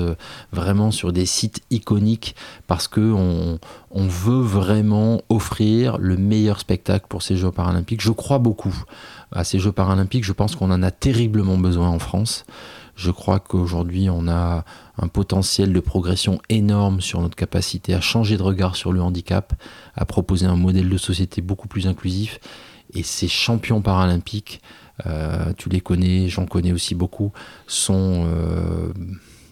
vraiment sur des sites iconiques parce que on, on veut vraiment offrir le meilleur spectacle pour ces Jeux Paralympiques. Je crois beaucoup à ces Jeux paralympiques. Je pense qu'on en a terriblement besoin en France. Je crois qu'aujourd'hui, on a un potentiel de progression énorme sur notre capacité à changer de regard sur le handicap, à proposer un modèle de société beaucoup plus inclusif. Et ces champions paralympiques, euh, tu les connais, j'en connais aussi beaucoup, sont euh,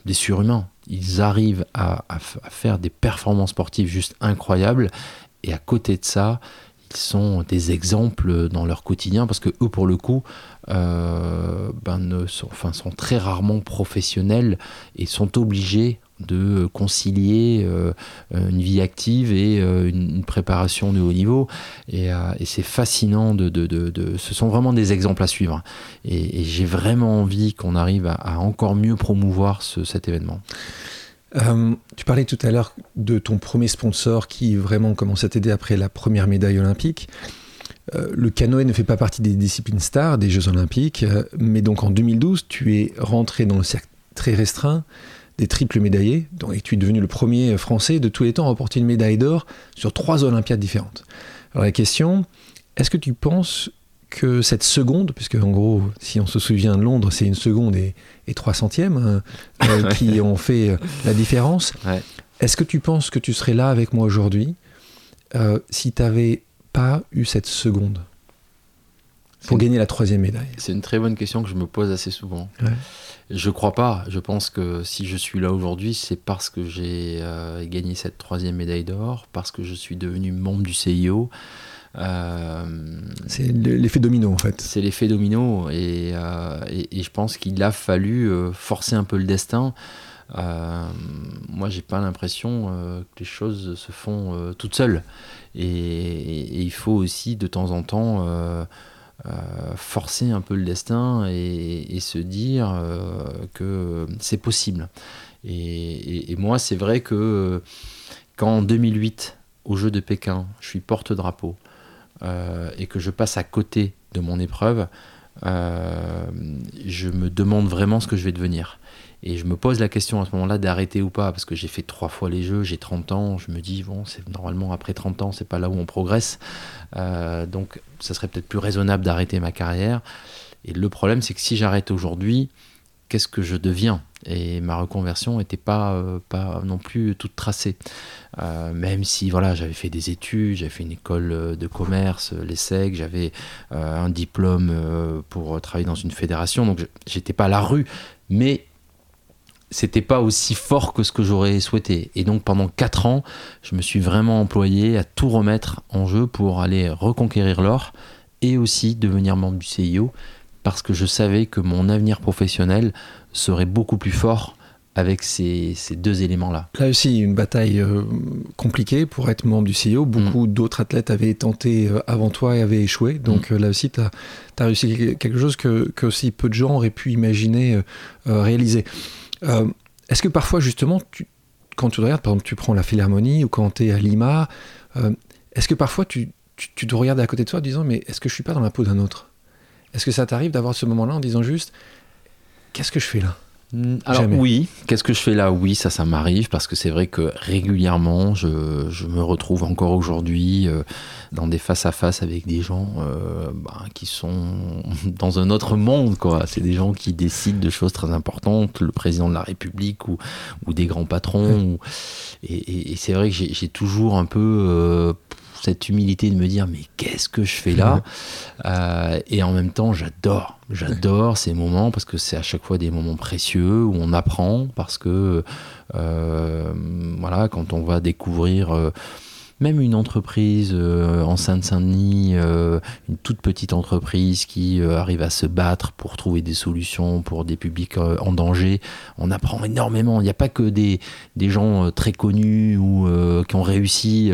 des surhumains. Ils arrivent à, faire des performances sportives juste incroyables. Et à côté de ça, sont des exemples dans leur quotidien parce que eux pour le coup euh, ben, ne sont, enfin, sont très rarement professionnels et sont obligés de concilier euh, une vie active et euh, une préparation de haut niveau. Et, et c'est fascinant de, de, de, ce sont vraiment des exemples à suivre. Et, j'ai vraiment envie qu'on arrive à, encore mieux promouvoir ce, cet événement euh, tu parlais tout à l'heure de ton premier sponsor qui vraiment commence à t'aider après la première médaille olympique. Euh, le canoë ne fait pas partie des disciplines stars des Jeux olympiques, euh, mais donc en 2012, tu es rentré dans le cercle très restreint des triples médaillés, et tu es devenu le premier français de tous les temps à remporter une médaille d'or sur trois Olympiades différentes. Alors la question, est-ce que tu penses que cette seconde, puisque en gros, si on se souvient de Londres, c'est une seconde et, trois centièmes hein, euh, qui ont fait euh, la différence. Est-ce que tu penses que tu serais là avec moi aujourd'hui euh, si tu n'avais pas eu cette seconde pour gagner la troisième médaille? C'est une très bonne question que je me pose assez souvent. Je crois pas. Je pense que si je suis là aujourd'hui, c'est parce que j'ai gagné cette troisième médaille d'or, parce que je suis devenu membre du CIO, c'est l'effet domino en fait. C'est l'effet domino et, euh, et, je pense qu'il a fallu euh, forcer un peu le destin. moi, j'ai pas l'impression que les choses se font toutes seules. Et, il faut aussi de temps en temps forcer un peu le destin et, se dire que c'est possible. Et, moi, c'est vrai que quand en 2008, au Jeu de Pékin, je suis porte-drapeau, euh, et que je passe à côté de mon épreuve, euh, je me demande vraiment ce que je vais devenir. Et je me pose la question à ce moment-là d'arrêter ou pas, parce que j'ai fait trois fois les jeux, j'ai 30 ans, je me dis, bon, c'est normalement après 30 ans, c'est pas là où on progresse. Euh, donc ça serait peut-être plus raisonnable d'arrêter ma carrière. Et le problème, c'est que si j'arrête aujourd'hui, qu'est-ce que je deviens et ma reconversion n'était pas, euh, pas non plus toute tracée. Euh, même si voilà, j'avais fait des études, j'avais fait une école euh, de commerce, l'ESSEC, j'avais un diplôme pour travailler dans une fédération, donc j'étais pas à la rue, mais c'était pas aussi fort que ce que j'aurais souhaité. Et donc pendant 4 ans, je me suis vraiment employé à tout remettre en jeu pour aller reconquérir l'or et aussi devenir membre du CIO parce que je savais que mon avenir professionnel serait beaucoup plus fort avec ces, deux éléments-là. Là aussi, une bataille euh, compliquée pour être membre du CIO. Beaucoup mm. d'autres athlètes avaient tenté euh, avant toi et avaient échoué. Donc mm. euh, là aussi, tu as, réussi quelque chose que, que, aussi peu de gens auraient pu imaginer réaliser. Est-ce que parfois, justement, tu, quand tu regardes, par exemple, tu prends la Philharmonie ou quand tu es à Lima, est-ce que parfois tu, tu, tu, te regardes à côté de toi en disant mais est-ce que je suis pas dans la peau d'un autre? Est-ce que ça t'arrive d'avoir ce moment-là en disant juste qu'est-ce que je fais là? Hmm, alors oui, qu'est-ce que je fais là? Oui, ça, ça m'arrive parce que c'est vrai que régulièrement, je, me retrouve encore aujourd'hui euh, dans des face-à-face avec des gens euh, bah, qui sont dans un autre monde. quoi. C'est des gens qui décident de choses très importantes, le président de la République ou, ou des grands patrons. et, c'est vrai que j'ai toujours un peu... Euh, cette humilité de me dire mais qu'est-ce que je fais là euh, Et en même temps, j'adore, j'adore ces moments parce que c'est à chaque fois des moments précieux où on apprend parce que euh, voilà, quand on va découvrir euh, même une entreprise euh, en Seine-Saint-Denis, euh, une toute petite entreprise qui euh, arrive à se battre pour trouver des solutions pour des publics en danger, on apprend énormément. Il n'y a pas que des, des gens très connus ou qui ont réussi,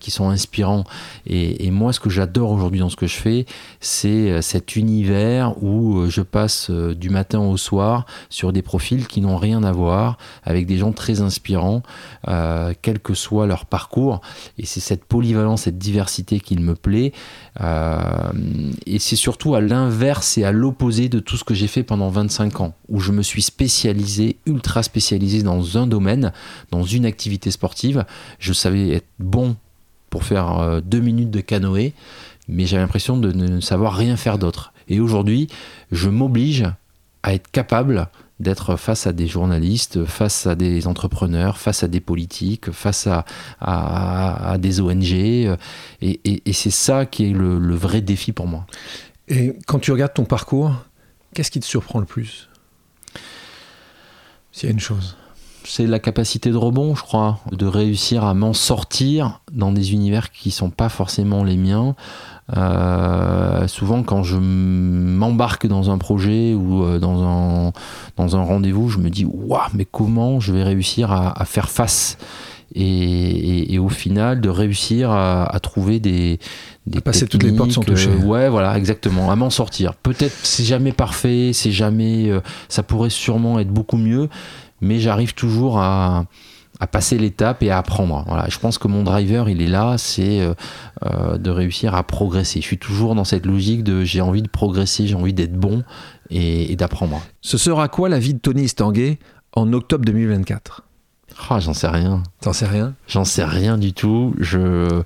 qui sont inspirants. Et, moi, ce que j'adore aujourd'hui dans ce que je fais, c'est cet univers où je passe du matin au soir sur des profils qui n'ont rien à voir, avec des gens très inspirants, quel que soit leur parcours. C'est cette polyvalence, cette diversité qu'il me plaît. Euh, et c'est surtout à l'inverse et à l'opposé de tout ce que j'ai fait pendant 25 ans, où je me suis spécialisé, ultra spécialisé dans un domaine, dans une activité sportive. Je savais être bon pour faire euh, deux minutes de canoë, mais j'avais l'impression de ne savoir rien faire d'autre. Et aujourd'hui, je m'oblige à être capable d'être face à des journalistes, face à des entrepreneurs, face à des politiques, face à, à, des ONG. Et, et, c'est ça qui est le, vrai défi pour moi. Et quand tu regardes ton parcours, qu'est-ce qui te surprend le plus? S'il y a une chose. C'est la capacité de rebond, je crois, de réussir à m'en sortir dans des univers qui ne sont pas forcément les miens, euh, souvent, quand je m'embarque dans un projet ou euh, dans un, dans un rendez-vous, je me dis Waouh, mais comment je vais réussir à, faire face et, au final, de réussir à, trouver des. des passer toutes les portes sont touchées. Euh, ouais, voilà, exactement, à m'en sortir. Peut-être c'est jamais parfait, c'est jamais. ça pourrait sûrement être beaucoup mieux, mais j'arrive toujours à à passer l'étape et à apprendre. Voilà, je pense que mon driver, il est là, c'est euh, euh, de réussir à progresser. Je suis toujours dans cette logique de j'ai envie de progresser, j'ai envie d'être bon et, d'apprendre. Ce sera quoi la vie de Tony Stanguet en octobre 2024 ah, J'en sais rien. T'en sais rien? J'en sais rien du tout. Je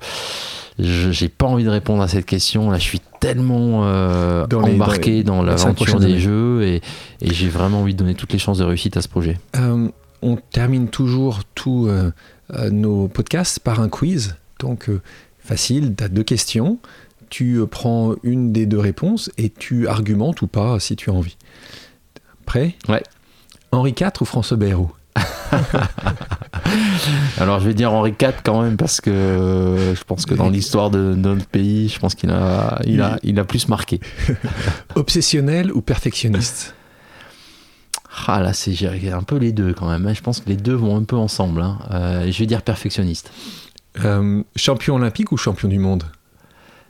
j'ai pas envie de répondre à cette question. Là, je suis tellement euh, embarqué dans, l'aventure des jeux et, j'ai vraiment envie de donner toutes les chances de réussite à ce projet. Euh, on termine toujours tous euh, nos podcasts par un quiz. Donc, facile, tu as deux questions. Tu prends une des deux réponses et tu argumentes ou pas si tu as envie. Prêt? Ouais. Henri IV ou François Bayrou? Alors je vais dire Henri IV quand même parce que je pense que dans l'histoire de, notre pays, je pense qu'il a, il a, il a plus marqué. Obsessionnel ou perfectionniste? Ah là, c'est un peu les deux quand même. Hein. Je pense que les deux vont un peu ensemble. Hein. Euh, je vais dire perfectionniste. Euh, champion olympique ou champion du monde?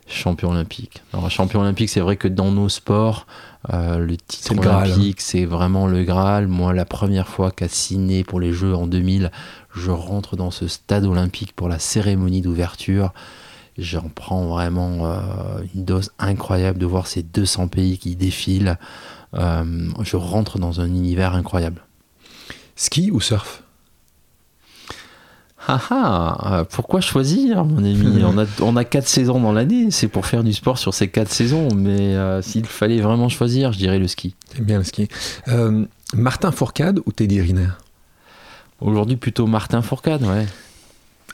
Champion olympique. Alors, champion olympique, c'est vrai que dans nos sports, euh, le titre hein. olympique, c'est vraiment le Graal. Moi, la première fois qu'à Sydney pour les Jeux en 2000, je rentre dans ce stade olympique pour la cérémonie d'ouverture. J'en prends vraiment euh, une dose incroyable de voir ces 200 pays qui défilent. Euh, je rentre dans un univers incroyable. Ski ou surf? Ah ah, pourquoi choisir, mon ami? On a, on a quatre saisons dans l'année, c'est pour faire du sport sur ces quatre saisons, mais euh, s'il fallait vraiment choisir, je dirais le ski. C'est bien le ski. Euh, Martin Fourcade ou Teddy Riner? Aujourd'hui, plutôt Martin Fourcade, ouais.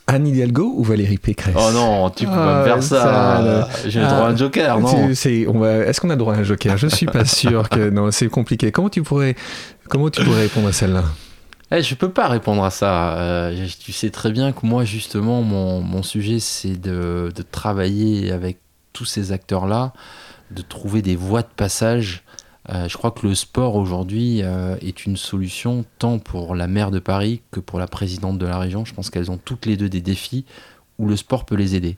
Anne Hidalgo ou Valérie Pécresse Oh non, tu peux pas me faire ah, ça. J'ai le droit à un joker, non Est-ce qu'on a droit à un joker? Je suis pas sûr que non, c'est compliqué. Comment tu pourrais, comment tu pourrais répondre à celle-là? Eh, je peux pas répondre à ça. Euh, tu sais très bien que moi, justement, mon, mon sujet, c'est de, de, travailler avec tous ces acteurs-là, de trouver des voies de passage. Euh, je crois que le sport aujourd'hui euh, est une solution tant pour la maire de Paris que pour la présidente de la région. Je pense qu'elles ont toutes les deux des défis où le sport peut les aider.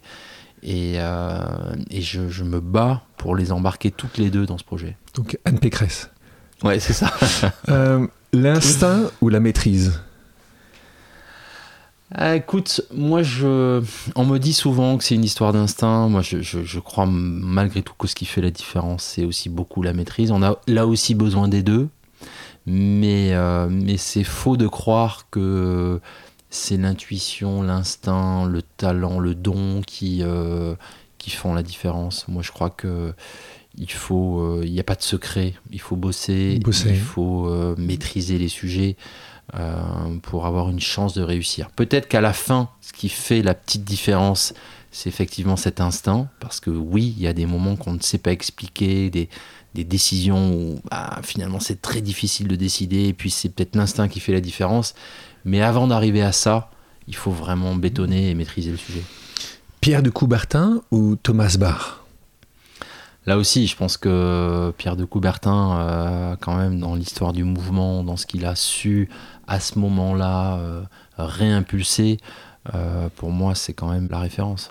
Et, et je, je, me bats pour les embarquer toutes les deux dans ce projet. Donc Anne Pécresse. Ouais, c'est ça. L'instinct ou la maîtrise? Ah, écoute, moi, je, on me dit souvent que c'est une histoire d'instinct. Moi, je, je, crois malgré tout que ce qui fait la différence, c'est aussi beaucoup la maîtrise. On a là aussi besoin des deux, mais, euh, mais c'est faux de croire que c'est l'intuition, l'instinct, le talent, le don qui, euh, qui font la différence. Moi, je crois que il faut, euh, il n'y a pas de secret. Il faut bosser, il faut euh, maîtriser les sujets euh, pour avoir une chance de réussir. Peut-être qu'à la fin, ce qui fait la petite différence, c'est effectivement cet instinct, parce que oui, il y a des moments qu'on ne sait pas expliquer, des, des décisions où bah, finalement c'est très difficile de décider, et puis c'est peut-être l'instinct qui fait la différence. Mais avant d'arriver à ça, il faut vraiment bétonner et maîtriser le sujet. Pierre de Coubertin ou Thomas Barr Là aussi, je pense que Pierre de Coubertin, euh, quand même, dans l'histoire du mouvement, dans ce qu'il a su à ce moment-là euh, réimpulser, euh, pour moi, c'est quand même la référence.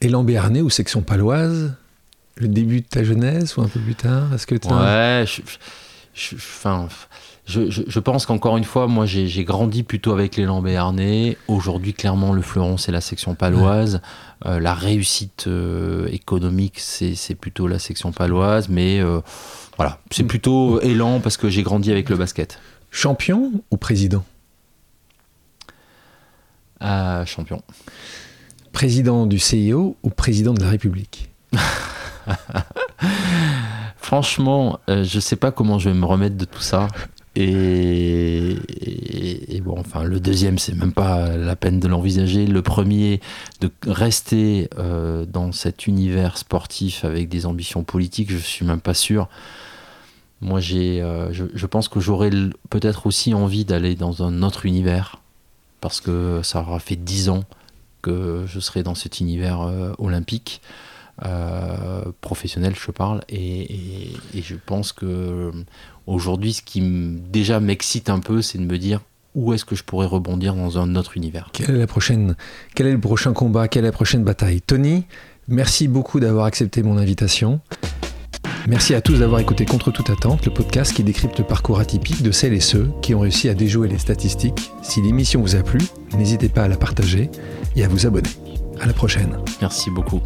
Élan Béarnais ou section paloise? Le début de ta jeunesse ou un peu plus tard? Est-ce que Ouais, je, je, je, pense qu'encore une fois, moi j'ai grandi plutôt avec l'élan béarnais. Aujourd'hui, clairement, le fleuron, c'est la section paloise. Euh, la réussite euh, économique, c'est plutôt la section paloise. Mais euh, voilà, c'est plutôt élan parce que j'ai grandi avec le basket. Champion ou président? Champion. Président du CIO ou président de la République? Franchement, je ne sais pas comment je vais me remettre de tout ça. Et, bon, enfin, le deuxième, c'est même pas la peine de l'envisager. Le premier, de rester euh, dans cet univers sportif avec des ambitions politiques, je suis même pas sûr. Moi, j'ai, euh, je, pense que j'aurais peut-être aussi envie d'aller dans un autre univers, parce que ça aura fait dix ans que je serai dans cet univers euh, professionnel, je parle, et, et je pense que Aujourd'hui, ce qui déjà m'excite un peu, c'est de me dire où est-ce que je pourrais rebondir dans un autre univers? Quelle est la prochaine Quel est le prochain combat? Quelle est la prochaine bataille? Tony, merci beaucoup d'avoir accepté mon invitation. Merci à tous d'avoir écouté Contre toute attente, le podcast qui décrypte le parcours atypique de celles et ceux qui ont réussi à déjouer les statistiques. Si l'émission vous a plu, n'hésitez pas à la partager et à vous abonner. À la prochaine. Merci beaucoup.